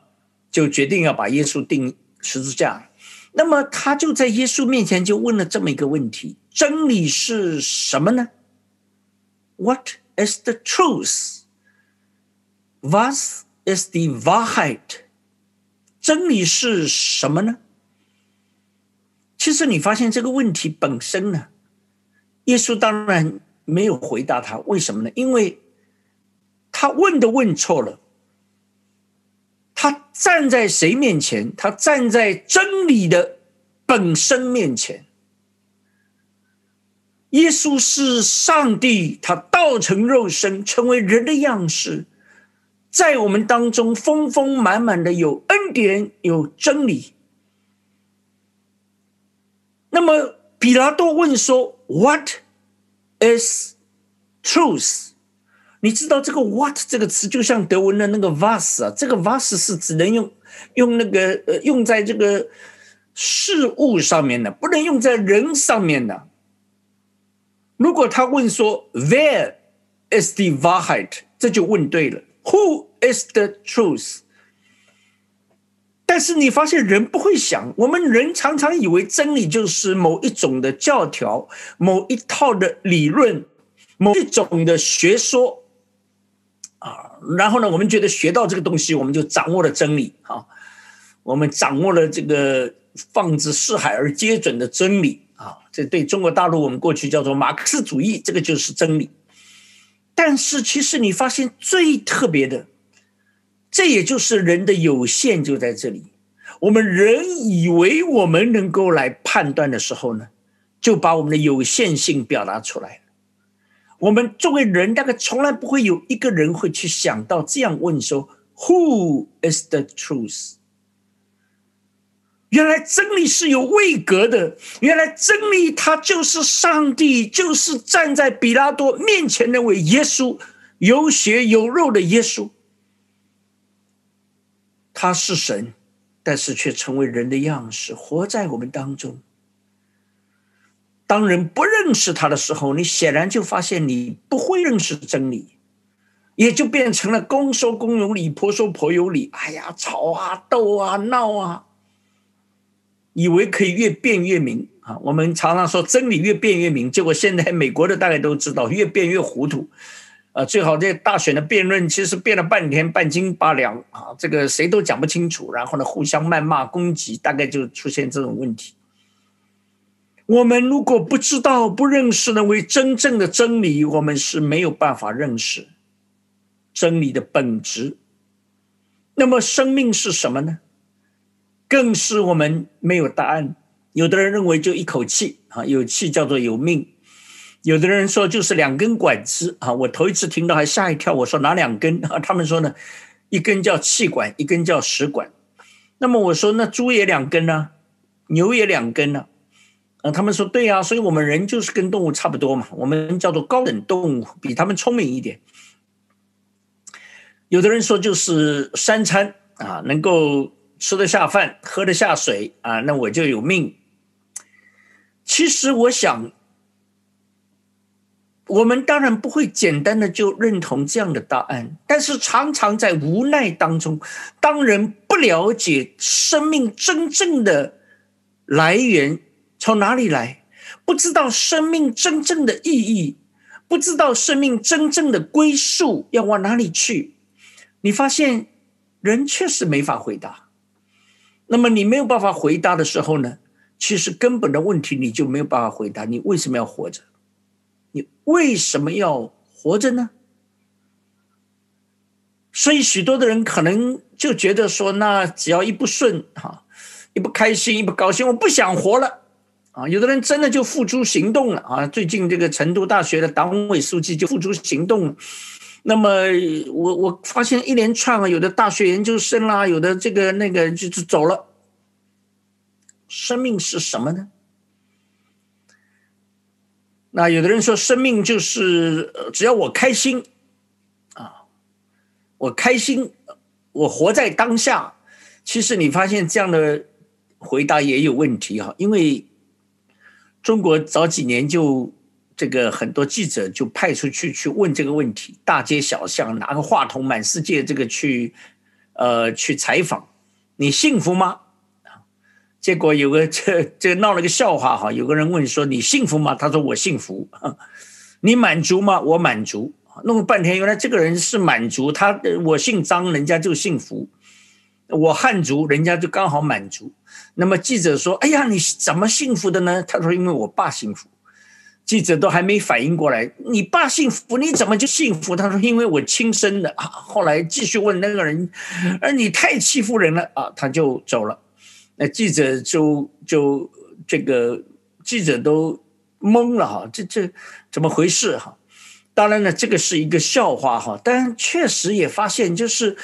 就决定要把耶稣钉十字架。那么他就在耶稣面前就问了这么一个问题：真理是什么呢？What is the truth？truth？Was is the Wahrheit？真理是什么呢？其实你发现这个问题本身呢，耶稣当然没有回答他，为什么呢？因为他问的问错了。他站在谁面前？他站在真理的本身面前。耶稣是上帝，他道成肉身，成为人的样式，在我们当中丰丰满满的有恩典，有真理。那么，比拉多问说：“What is truth？” 你知道这个 “what” 这个词，就像德文的那个 “was” 啊，这个 “was” 是只能用用那个呃用在这个事物上面的，不能用在人上面的。如果他问说 “Where is the Wahrheit？” 这就问对了。“Who is the truth？” 但是你发现人不会想，我们人常常以为真理就是某一种的教条、某一套的理论、某一种的学说。啊，然后呢，我们觉得学到这个东西，我们就掌握了真理啊，我们掌握了这个放之四海而皆准的真理啊，这对中国大陆我们过去叫做马克思主义，这个就是真理。但是其实你发现最特别的，这也就是人的有限就在这里。我们人以为我们能够来判断的时候呢，就把我们的有限性表达出来。我们作为人，大概从来不会有一个人会去想到这样问说：“Who is the truth？” 原来真理是有位格的，原来真理它就是上帝，就是站在比拉多面前那位耶稣，有血有肉的耶稣。他是神，但是却成为人的样式，活在我们当中。当人不认识他的时候，你显然就发现你不会认识真理，也就变成了公说公有理，婆说婆有理。哎呀，吵啊，斗啊，闹啊，以为可以越辩越明啊。我们常常说真理越辩越明，结果现在美国的大概都知道，越辩越糊涂。啊，最好这大选的辩论其实辩了半天，半斤八两啊，这个谁都讲不清楚，然后呢，互相谩骂攻击，大概就出现这种问题。我们如果不知道、不认识那位真正的真理，我们是没有办法认识真理的本质。那么，生命是什么呢？更是我们没有答案。有的人认为就一口气啊，有气叫做有命；有的人说就是两根管子啊。我头一次听到还吓一跳，我说哪两根啊？他们说呢，一根叫气管，一根叫食管。那么我说那猪也两根呢，牛也两根呢？啊，他们说对呀，所以我们人就是跟动物差不多嘛，我们叫做高等动物，比他们聪明一点。有的人说就是三餐啊，能够吃得下饭，喝得下水啊，那我就有命。其实我想，我们当然不会简单的就认同这样的答案，但是常常在无奈当中，当人不了解生命真正的来源。从哪里来？不知道生命真正的意义，不知道生命真正的归宿要往哪里去。你发现人确实没法回答。那么你没有办法回答的时候呢？其实根本的问题你就没有办法回答。你为什么要活着？你为什么要活着呢？所以许多的人可能就觉得说，那只要一不顺哈，一不开心，一不高兴，我不想活了。啊，有的人真的就付诸行动了啊！最近这个成都大学的党委书记就付诸行动了。那么，我我发现一连串啊，有的大学研究生啦，有的这个那个就是走了。生命是什么呢？那有的人说，生命就是只要我开心啊，我开心，我活在当下。其实你发现这样的回答也有问题哈，因为。中国早几年就这个很多记者就派出去去问这个问题，大街小巷拿个话筒，满世界这个去，呃，去采访，你幸福吗？结果有个这这闹了个笑话哈，有个人问说：“你幸福吗？”他说：“我幸福。”你满足吗？我满足。弄了半天，原来这个人是满足他。我姓张，人家就幸福；我汉族，人家就刚好满足。那么记者说：“哎呀，你怎么幸福的呢？”他说：“因为我爸幸福。”记者都还没反应过来，你爸幸福，你怎么就幸福？他说：“因为我亲生的。”啊，后来继续问那个人：“而你太欺负人了啊！”他就走了。那记者就就这个记者都懵了哈，这这怎么回事哈？当然呢，这个是一个笑话哈，但确实也发现，就是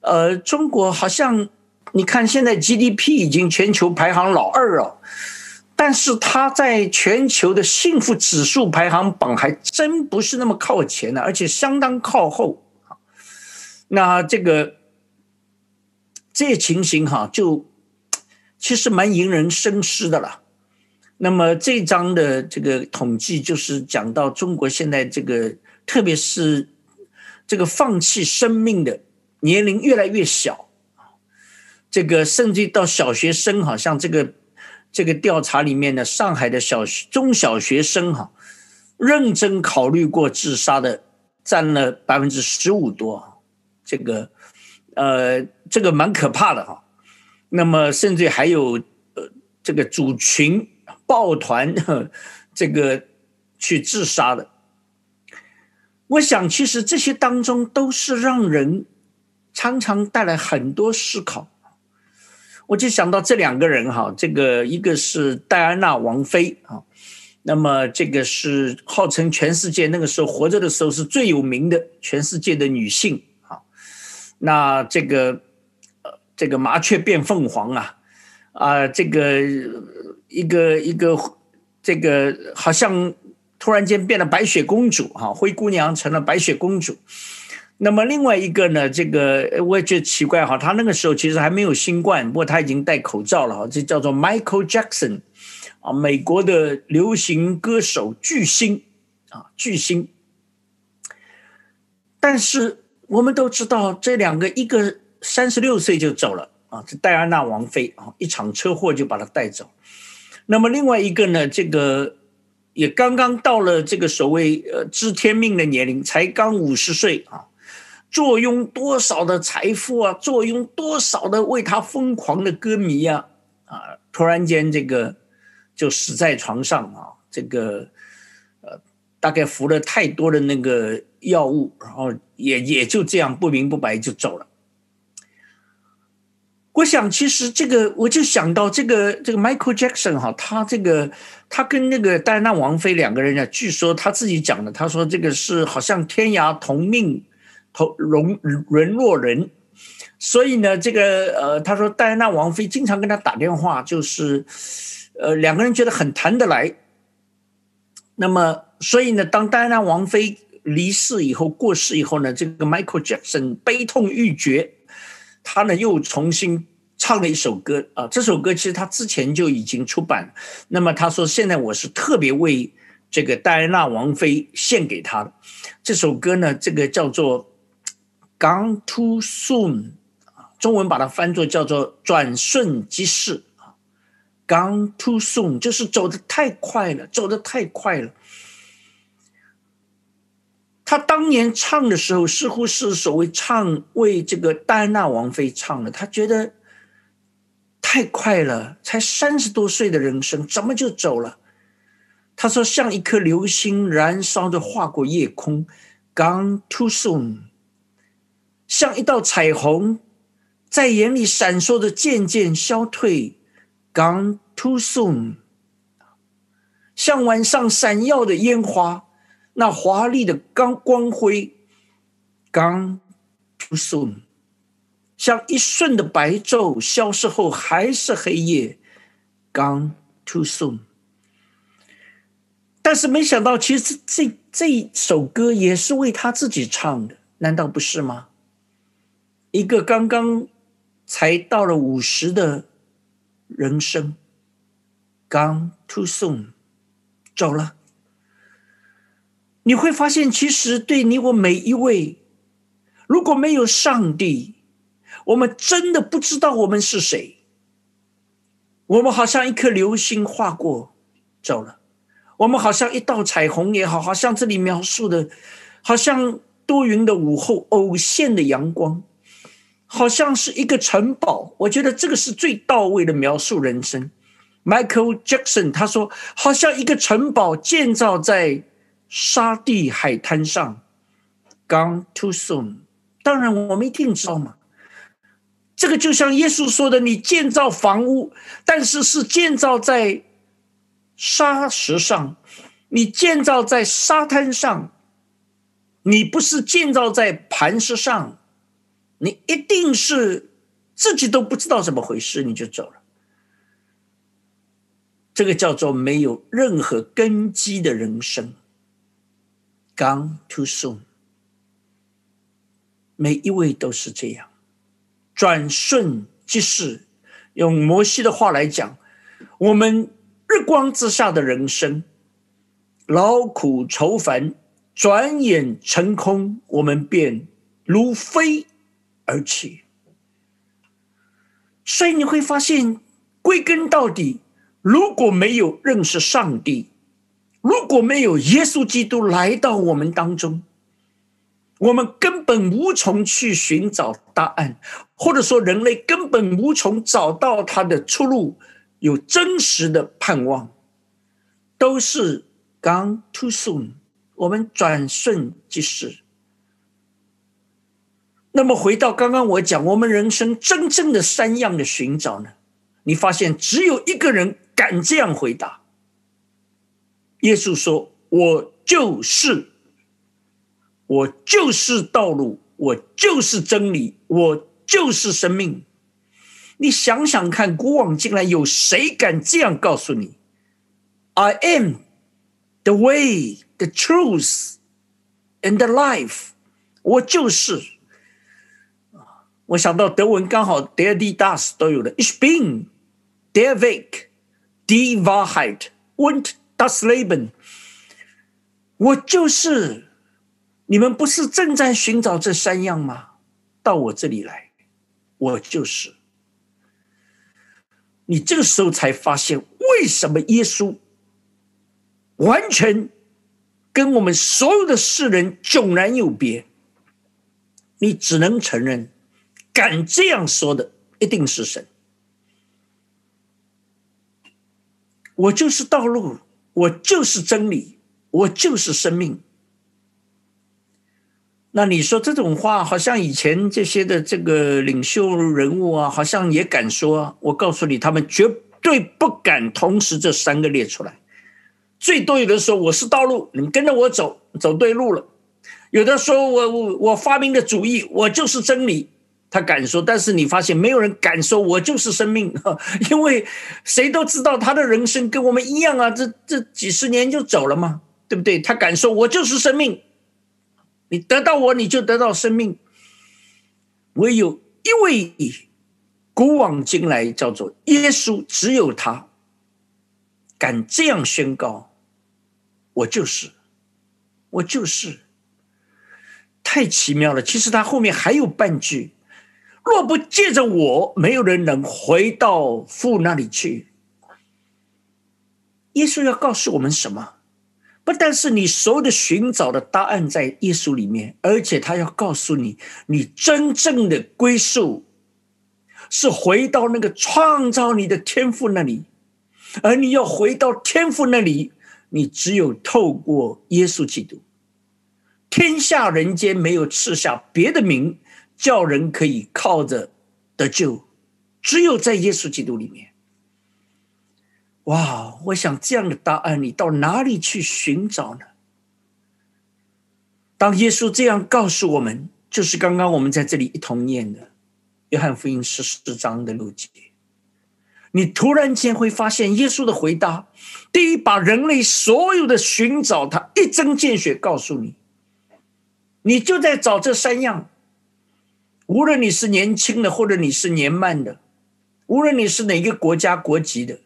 呃，中国好像你看现在 GDP 已经全球排行老二了。但是它在全球的幸福指数排行榜还真不是那么靠前的，而且相当靠后那这个这情形哈，就其实蛮引人深思的了。那么这张的这个统计就是讲到中国现在这个，特别是这个放弃生命的年龄越来越小这个甚至到小学生，好像这个。这个调查里面呢，上海的小中小学生哈，认真考虑过自杀的占了百分之十五多，这个呃，这个蛮可怕的哈。那么甚至还有呃，这个组群抱团 这个去自杀的。我想，其实这些当中都是让人常常带来很多思考。我就想到这两个人哈，这个一个是戴安娜王妃啊，那么这个是号称全世界那个时候活着的时候是最有名的全世界的女性啊，那这个呃这个麻雀变凤凰啊啊，这个一个一个这个好像突然间变了白雪公主哈，灰姑娘成了白雪公主。那么另外一个呢，这个我也觉得奇怪哈，他那个时候其实还没有新冠，不过他已经戴口罩了哈。这叫做 Michael Jackson，啊，美国的流行歌手巨星啊，巨星。但是我们都知道，这两个一个三十六岁就走了啊，这戴安娜王妃啊，一场车祸就把他带走。那么另外一个呢，这个也刚刚到了这个所谓呃知天命的年龄，才刚五十岁啊。坐拥多少的财富啊！坐拥多少的为他疯狂的歌迷啊！啊，突然间这个就死在床上啊！这个呃，大概服了太多的那个药物，然后也也就这样不明不白就走了。我想，其实这个我就想到这个这个 Michael Jackson 哈，他这个他跟那个戴安娜王妃两个人啊，据说他自己讲的，他说这个是好像天涯同命。同容沦落人，所以呢，这个呃，他说戴安娜王妃经常跟他打电话，就是呃两个人觉得很谈得来。那么，所以呢，当戴安娜王妃离世以后，过世以后呢，这个 Michael Jackson 悲痛欲绝，他呢又重新唱了一首歌啊。这首歌其实他之前就已经出版。那么他说，现在我是特别为这个戴安娜王妃献给他的这首歌呢，这个叫做。Gone too soon，中文把它翻作叫做转瞬即逝啊。Gone too soon 就是走的太快了，走的太快了。他当年唱的时候，似乎是所谓唱为这个戴安娜王妃唱的，他觉得太快了，才三十多岁的人生，怎么就走了？他说像一颗流星燃烧的划过夜空，Gone too soon。像一道彩虹，在眼里闪烁着，渐渐消退。Gone too soon。像晚上闪耀的烟花，那华丽的光光辉。Gone too soon。像一瞬的白昼，消失后还是黑夜。Gone too soon。但是没想到，其实这这首歌也是为他自己唱的，难道不是吗？一个刚刚才到了五十的人生，gone too soon，走了。你会发现，其实对你我每一位，如果没有上帝，我们真的不知道我们是谁。我们好像一颗流星划过走了，我们好像一道彩虹也好，好像这里描述的，好像多云的午后偶现的阳光，好像是一个城堡。我觉得这个是最到位的描述人生。Michael Jackson 他说，好像一个城堡建造在沙地海滩上。Gone too soon。当然，我们一定知道嘛。这个就像耶稣说的：“你建造房屋，但是是建造在沙石上；你建造在沙滩上，你不是建造在磐石上。你一定是自己都不知道怎么回事，你就走了。这个叫做没有任何根基的人生。Gone too soon。每一位都是这样。”转瞬即逝，用摩西的话来讲，我们日光之下的人生，劳苦愁烦，转眼成空，我们便如飞而去。所以你会发现，归根到底，如果没有认识上帝，如果没有耶稣基督来到我们当中。我们根本无从去寻找答案，或者说人类根本无从找到他的出路，有真实的盼望，都是 gone too soon。我们转瞬即逝。那么回到刚刚我讲，我们人生真正的三样的寻找呢？你发现只有一个人敢这样回答。耶稣说：“我就是。”我就是道路，我就是真理，我就是生命。你想想看，古往今来有谁敢这样告诉你？I am the way, the truth, and the life。我就是我想到德文刚好 der die das 都有了。Ich bin der Weg, die Wahrheit und das Leben。我就是。你们不是正在寻找这三样吗？到我这里来，我就是。你这个时候才发现，为什么耶稣完全跟我们所有的世人迥然有别？你只能承认，敢这样说的一定是神。我就是道路，我就是真理，我就是生命。那你说这种话，好像以前这些的这个领袖人物啊，好像也敢说。我告诉你，他们绝对不敢同时这三个列出来。最多有的时候，我是道路，你跟着我走，走对路了。有的说我我我发明的主义，我就是真理，他敢说。但是你发现没有人敢说，我就是生命，因为谁都知道他的人生跟我们一样啊，这这几十年就走了嘛，对不对？他敢说，我就是生命。你得到我，你就得到生命。唯有一位古往今来叫做耶稣，只有他敢这样宣告：我就是，我就是。太奇妙了！其实他后面还有半句：若不借着我，没有人能回到父那里去。耶稣要告诉我们什么？不但是你所有的寻找的答案在耶稣里面，而且他要告诉你，你真正的归宿是回到那个创造你的天赋那里，而你要回到天赋那里，你只有透过耶稣基督。天下人间没有赐下别的名，叫人可以靠着得救，只有在耶稣基督里面。哇！我想这样的答案，你到哪里去寻找呢？当耶稣这样告诉我们，就是刚刚我们在这里一同念的《约翰福音》十四章的路节，你突然间会发现，耶稣的回答，第一，把人类所有的寻找，他一针见血告诉你，你就在找这三样。无论你是年轻的，或者你是年迈的，无论你是哪个国家国籍的。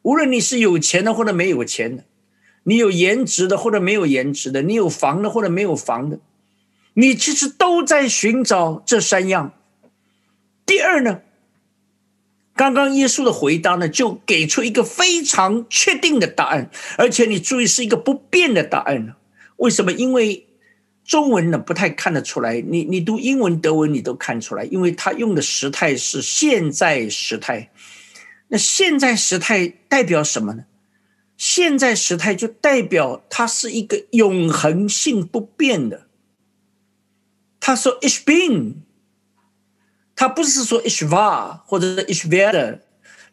无论你是有钱的或者没有钱的，你有颜值的或者没有颜值的，你有房的或者没有房的，你其实都在寻找这三样。第二呢，刚刚耶稣的回答呢，就给出一个非常确定的答案，而且你注意是一个不变的答案呢？为什么？因为中文呢不太看得出来，你你读英文、德文你都看出来，因为他用的时态是现在时态。那现在时态代表什么呢？现在时态就代表它是一个永恒性不变的。他说 “ich bin”，他不是说 “ich war” 或者是 “ich werde”，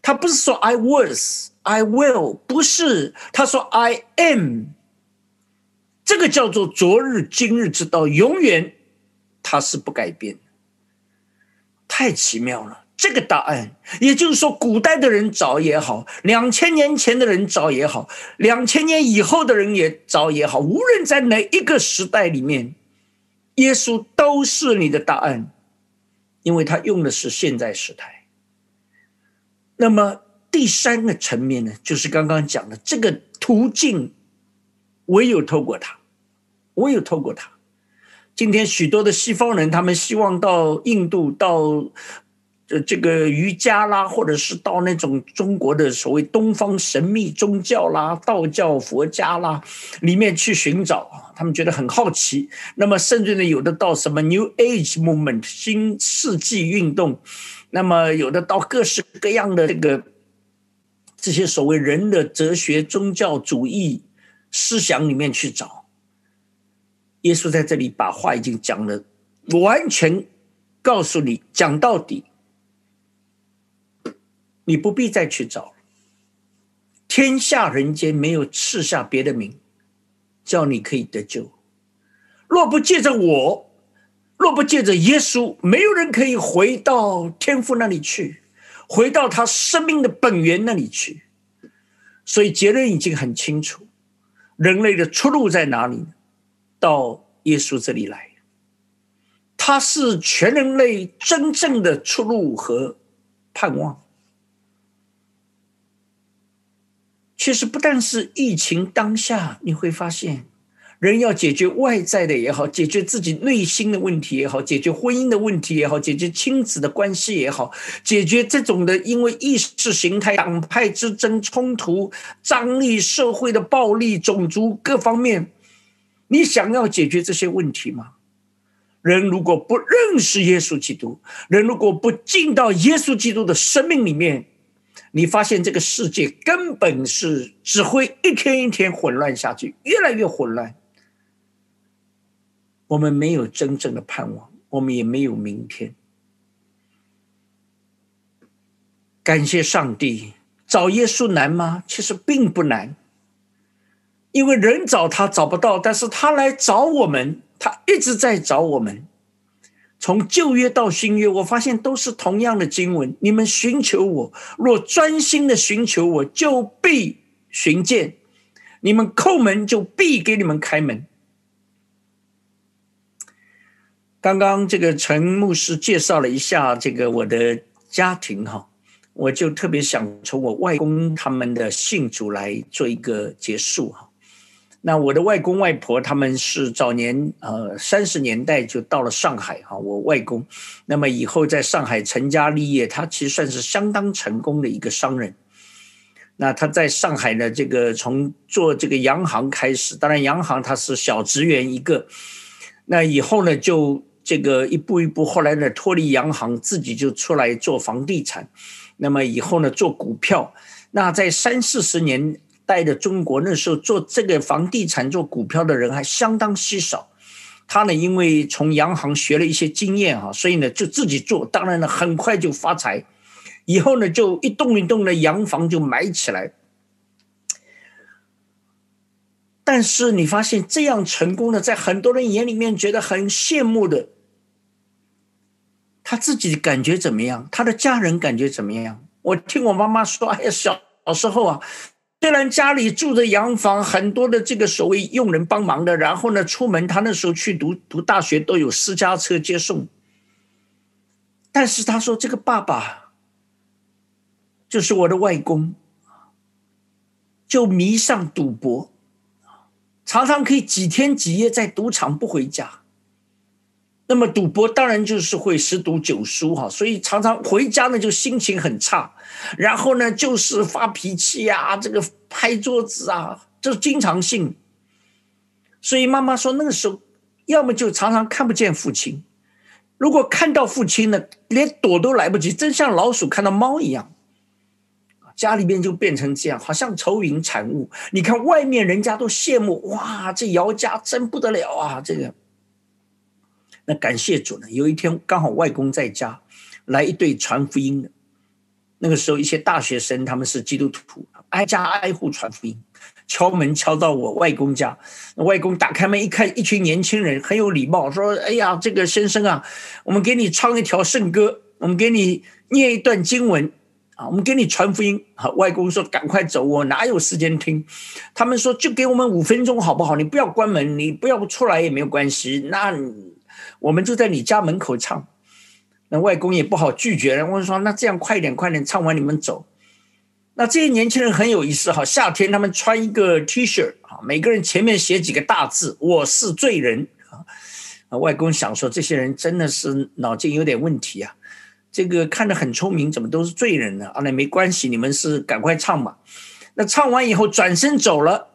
他不是说 “I was”、“I will”，不是，他说 “I am”。这个叫做昨日、今日之道永远，它是不改变的。太奇妙了！这个答案，也就是说，古代的人找也好，两千年前的人找也好，两千年以后的人也找也好，无论在哪一个时代里面。耶稣都是你的答案，因为他用的是现在时态。那么第三个层面呢，就是刚刚讲的这个途径，唯有透过他，我有透过他。今天许多的西方人，他们希望到印度到。呃，这个瑜伽啦，或者是到那种中国的所谓东方神秘宗教啦、道教、佛家啦里面去寻找，他们觉得很好奇。那么，甚至呢，有的到什么 New Age Movement 新世纪运动，那么有的到各式各样的这个这些所谓人的哲学、宗教主义思想里面去找。耶稣在这里把话已经讲了，完全告诉你，讲到底。你不必再去找，天下人间没有赐下别的名，叫你可以得救。若不借着我，若不借着耶稣，没有人可以回到天父那里去，回到他生命的本源那里去。所以结论已经很清楚，人类的出路在哪里呢？到耶稣这里来，他是全人类真正的出路和盼望。其实不但是疫情当下，你会发现，人要解决外在的也好，解决自己内心的问题也好，解决婚姻的问题也好，解决亲子的关系也好，解决这种的因为意识形态、党派之争冲突、张力、社会的暴力、种族各方面，你想要解决这些问题吗？人如果不认识耶稣基督，人如果不进到耶稣基督的生命里面。你发现这个世界根本是只会一天一天混乱下去，越来越混乱。我们没有真正的盼望，我们也没有明天。感谢上帝，找耶稣难吗？其实并不难，因为人找他找不到，但是他来找我们，他一直在找我们。从旧约到新约，我发现都是同样的经文。你们寻求我，若专心的寻求我，就必寻见；你们叩门，就必给你们开门。刚刚这个陈牧师介绍了一下这个我的家庭哈，我就特别想从我外公他们的信主来做一个结束哈。那我的外公外婆他们是早年呃三十年代就到了上海哈，我外公，那么以后在上海成家立业，他其实算是相当成功的一个商人。那他在上海呢，这个从做这个洋行开始，当然洋行他是小职员一个，那以后呢就这个一步一步，后来呢脱离洋行，自己就出来做房地产，那么以后呢做股票，那在三四十年。带的中国那时候做这个房地产、做股票的人还相当稀少。他呢，因为从洋行学了一些经验哈，所以呢就自己做。当然呢，很快就发财。以后呢，就一栋一栋的洋房就买起来。但是你发现这样成功的，在很多人眼里面觉得很羡慕的，他自己感觉怎么样？他的家人感觉怎么样？我听我妈妈说，哎呀，小小时候啊。虽然家里住着洋房，很多的这个所谓佣人帮忙的，然后呢，出门他那时候去读读大学都有私家车接送。但是他说，这个爸爸就是我的外公，就迷上赌博，常常可以几天几夜在赌场不回家。那么赌博当然就是会十赌九输哈，所以常常回家呢就心情很差，然后呢就是发脾气啊，这个拍桌子啊，这是经常性。所以妈妈说那个时候，要么就常常看不见父亲，如果看到父亲呢，连躲都来不及，真像老鼠看到猫一样。家里边就变成这样，好像愁云惨雾。你看外面人家都羡慕，哇，这姚家真不得了啊！这个，那感谢主呢。有一天刚好外公在家，来一对传福音的。那个时候一些大学生他们是基督徒，挨家挨户传福音，敲门敲到我外公家。那外公打开门一看，一群年轻人很有礼貌，说：“哎呀，这个先生啊，我们给你唱一条圣歌，我们给你念一段经文。”啊，我们给你传福音。好，外公说：“赶快走，我哪有时间听？”他们说：“就给我们五分钟，好不好？你不要关门，你不要出来也没有关系。那我们就在你家门口唱。”那外公也不好拒绝了。我说：“那这样快点，快点唱完你们走。”那这些年轻人很有意思哈。夏天他们穿一个 T 恤啊，每个人前面写几个大字：“我是罪人。”啊，外公想说，这些人真的是脑筋有点问题啊。这个看着很聪明，怎么都是罪人呢？啊，那没关系，你们是赶快唱吧。那唱完以后转身走了，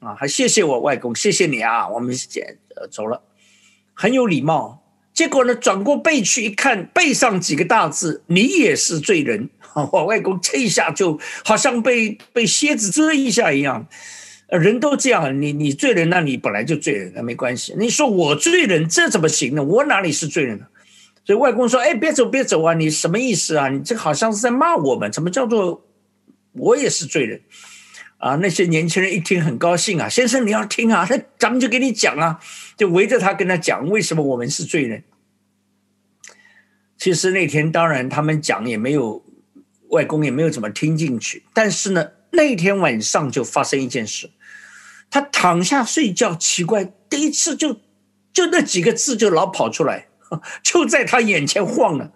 啊，还谢谢我外公，谢谢你啊，我们先走了，很有礼貌。结果呢，转过背去一看，背上几个大字：“你也是罪人。”我外公这一下就好像被被蝎子蛰一下一样。人都这样，你你罪人，那你本来就罪人，那没关系。你说我罪人，这怎么行呢？我哪里是罪人呢？所以外公说：“哎，别走，别走啊！你什么意思啊？你这好像是在骂我们。怎么叫做我也是罪人啊？”那些年轻人一听很高兴啊，先生你要听啊，那咱们就给你讲啊，就围着他跟他讲为什么我们是罪人。其实那天当然他们讲也没有，外公也没有怎么听进去。但是呢，那天晚上就发生一件事，他躺下睡觉，奇怪，第一次就就那几个字就老跑出来。就在他眼前晃了，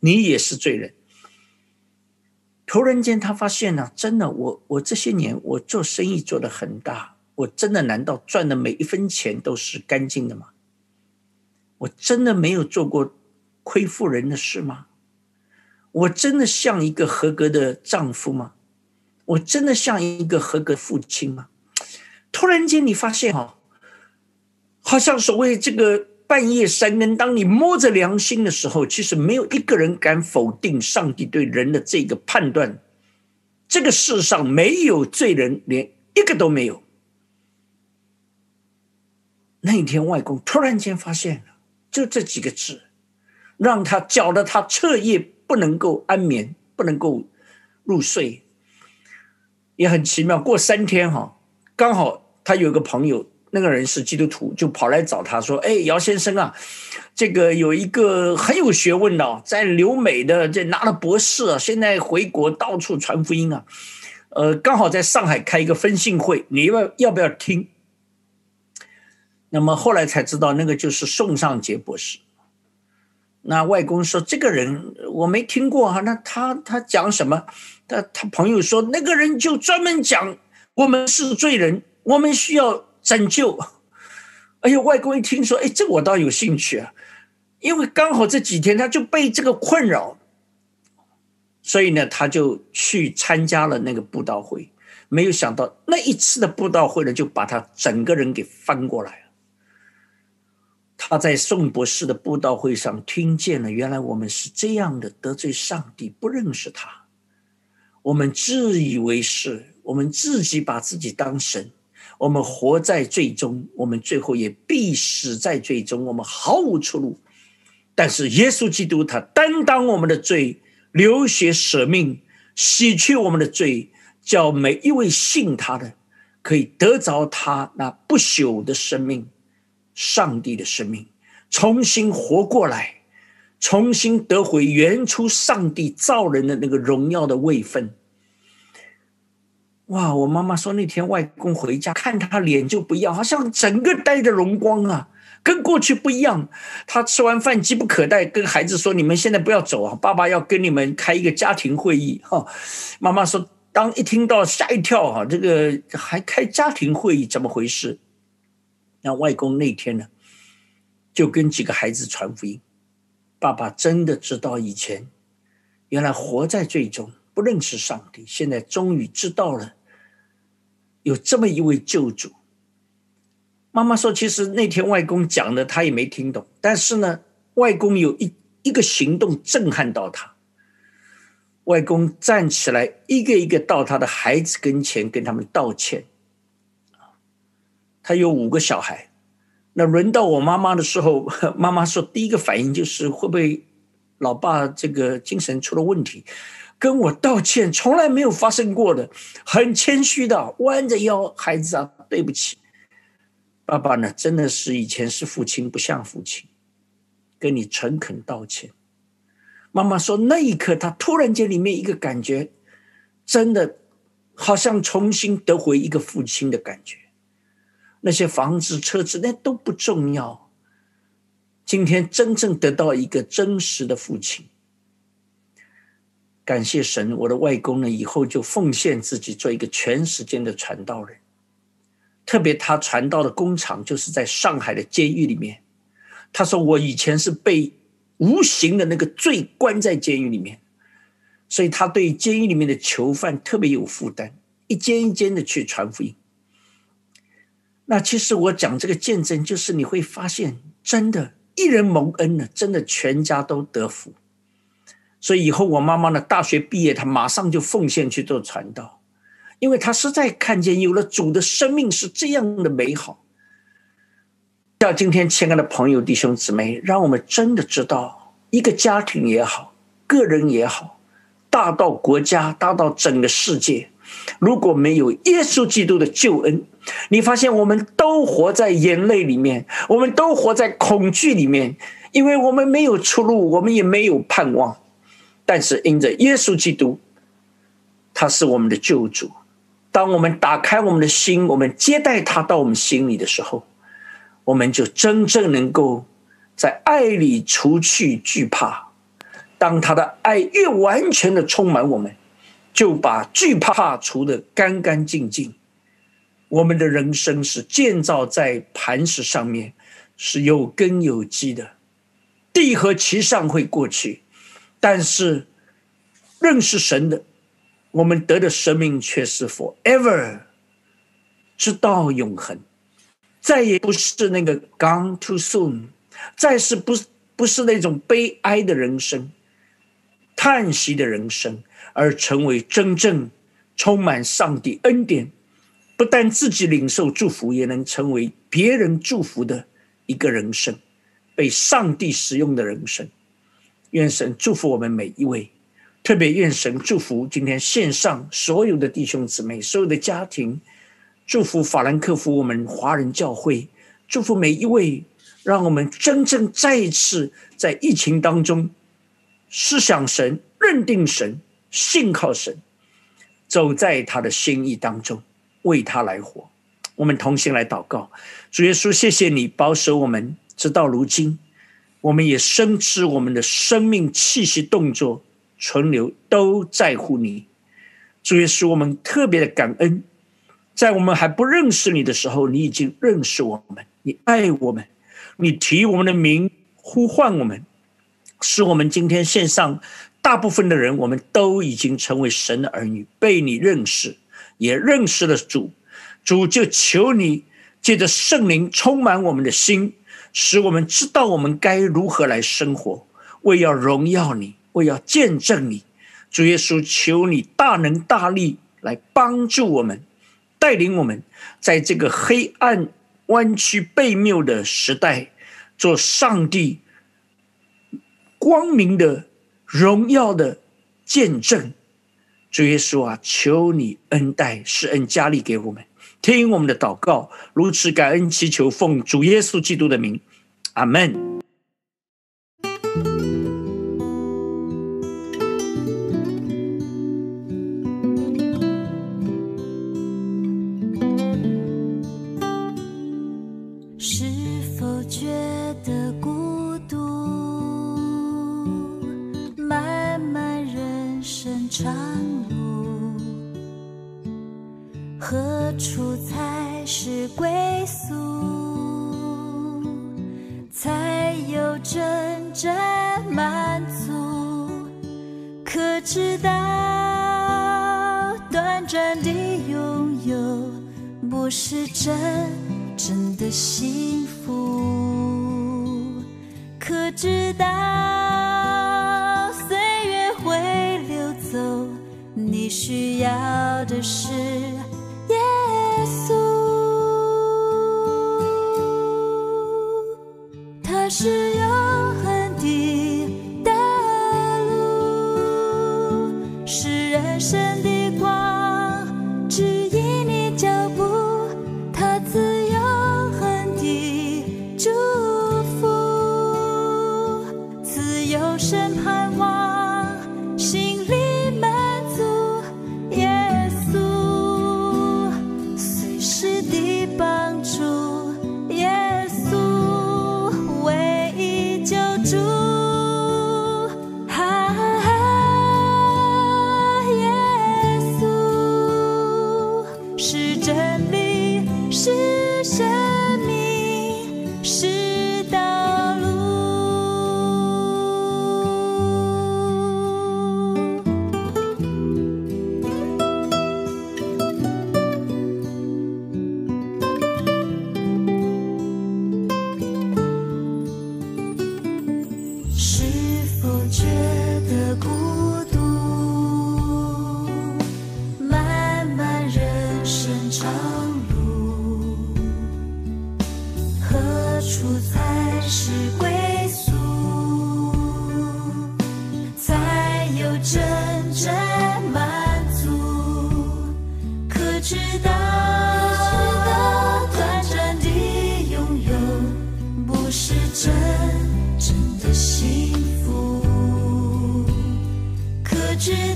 你也是罪人。突然间，他发现呢，真的，我我这些年我做生意做的很大，我真的难道赚的每一分钱都是干净的吗？我真的没有做过亏负人的事吗？我真的像一个合格的丈夫吗？我真的像一个合格父亲吗？突然间，你发现哈，好像所谓这个。半夜三更，当你摸着良心的时候，其实没有一个人敢否定上帝对人的这个判断。这个世上没有罪人，连一个都没有。那一天，外公突然间发现了，就这几个字，让他搅得他彻夜不能够安眠，不能够入睡。也很奇妙，过三天哈，刚好他有个朋友。那个人是基督徒，就跑来找他说：“哎，姚先生啊，这个有一个很有学问的，在留美的，这拿了博士啊，现在回国到处传福音啊，呃，刚好在上海开一个分信会，你要要不要听？”那么后来才知道，那个就是宋尚杰博士。那外公说：“这个人我没听过啊，那他他讲什么？他他朋友说，那个人就专门讲我们是罪人，我们需要。”拯救！哎呦，外公一听说，哎，这我倒有兴趣啊，因为刚好这几天他就被这个困扰，所以呢，他就去参加了那个布道会。没有想到那一次的布道会呢，就把他整个人给翻过来了。他在宋博士的布道会上听见了，原来我们是这样的得罪上帝，不认识他，我们自以为是，我们自己把自己当神。我们活在最终，我们最后也必死在最终，我们毫无出路。但是耶稣基督他担当我们的罪，流血舍命，洗去我们的罪，叫每一位信他的可以得着他那不朽的生命，上帝的生命，重新活过来，重新得回原初上帝造人的那个荣耀的位分。哇！我妈妈说那天外公回家看他脸就不一样，好像整个带着荣光啊，跟过去不一样。他吃完饭急不可待，跟孩子说：“你们现在不要走啊，爸爸要跟你们开一个家庭会议。”哈，妈妈说，当一听到吓一跳哈，这个还开家庭会议，怎么回事？那外公那天呢，就跟几个孩子传福音。爸爸真的知道以前原来活在最终不认识上帝，现在终于知道了有这么一位救主。妈妈说：“其实那天外公讲的，他也没听懂。但是呢，外公有一一个行动震撼到他。外公站起来，一个一个到他的孩子跟前，跟他们道歉。他有五个小孩，那轮到我妈妈的时候，妈妈说第一个反应就是会不会老爸这个精神出了问题，跟我道歉，从来没有发生过的，很谦虚的弯着腰，孩子啊，对不起。”爸爸呢？真的是以前是父亲，不像父亲，跟你诚恳道歉。妈妈说，那一刻他突然间里面一个感觉，真的好像重新得回一个父亲的感觉。那些房子、车子那都不重要，今天真正得到一个真实的父亲。感谢神，我的外公呢，以后就奉献自己做一个全时间的传道人。特别他传道的工厂就是在上海的监狱里面。他说：“我以前是被无形的那个罪关在监狱里面，所以他对监狱里面的囚犯特别有负担，一间一间的去传福音。那其实我讲这个见证，就是你会发现，真的，一人蒙恩了，真的全家都得福。所以以后我妈妈呢，大学毕业，她马上就奉献去做传道。”因为她实在看见有了主的生命是这样的美好。叫今天亲爱的朋友弟兄姊妹，让我们真的知道，一个家庭也好，个人也好，大到国家，大到整个世界，如果没有耶稣基督的救恩，你发现我们都活在眼泪里面，我们都活在恐惧里面，因为我们没有出路，我们也没有盼望。但是因着耶稣基督，他是我们的救主。当我们打开我们的心，我们接待他到我们心里的时候，我们就真正能够在爱里除去惧怕。当他的爱越完全的充满我们，就把惧怕除得干干净净。我们的人生是建造在磐石上面，是有根有基的。地和其上会过去，但是认识神的。我们得的生命却是 forever，直到永恒，再也不是那个 gone too soon，再是不不是那种悲哀的人生、叹息的人生，而成为真正充满上帝恩典，不但自己领受祝福，也能成为别人祝福的一个人生，被上帝使用的人生。愿神祝福我们每一位。特别愿神祝福今天线上所有的弟兄姊妹，所有的家庭，祝福法兰克福我们华人教会，祝福每一位，让我们真正再一次在疫情当中思想神、认定神、信靠神，走在他的心意当中，为他来活。我们同心来祷告，主耶稣，谢谢你保守我们，直到如今，我们也深知我们的生命气息动作。存留都在乎你，主耶稣，我们特别的感恩，在我们还不认识你的时候，你已经认识我们，你爱我们，你提我们的名呼唤我们，使我们今天线上大部分的人，我们都已经成为神的儿女，被你认识，也认识了主，主就求你借着圣灵充满我们的心，使我们知道我们该如何来生活，为要荣耀你。我要见证你，主耶稣，求你大能大力来帮助我们，带领我们在这个黑暗、弯曲、背谬的时代，做上帝光明的、荣耀的见证。主耶稣啊，求你恩待、施恩加力给我们，听我们的祷告，如此感恩祈求，奉主耶稣基督的名，阿门。是否觉得孤独？漫漫人生长何处才是归宿？才有真正满足？可知道短暂的拥有不是真正的幸福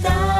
伝え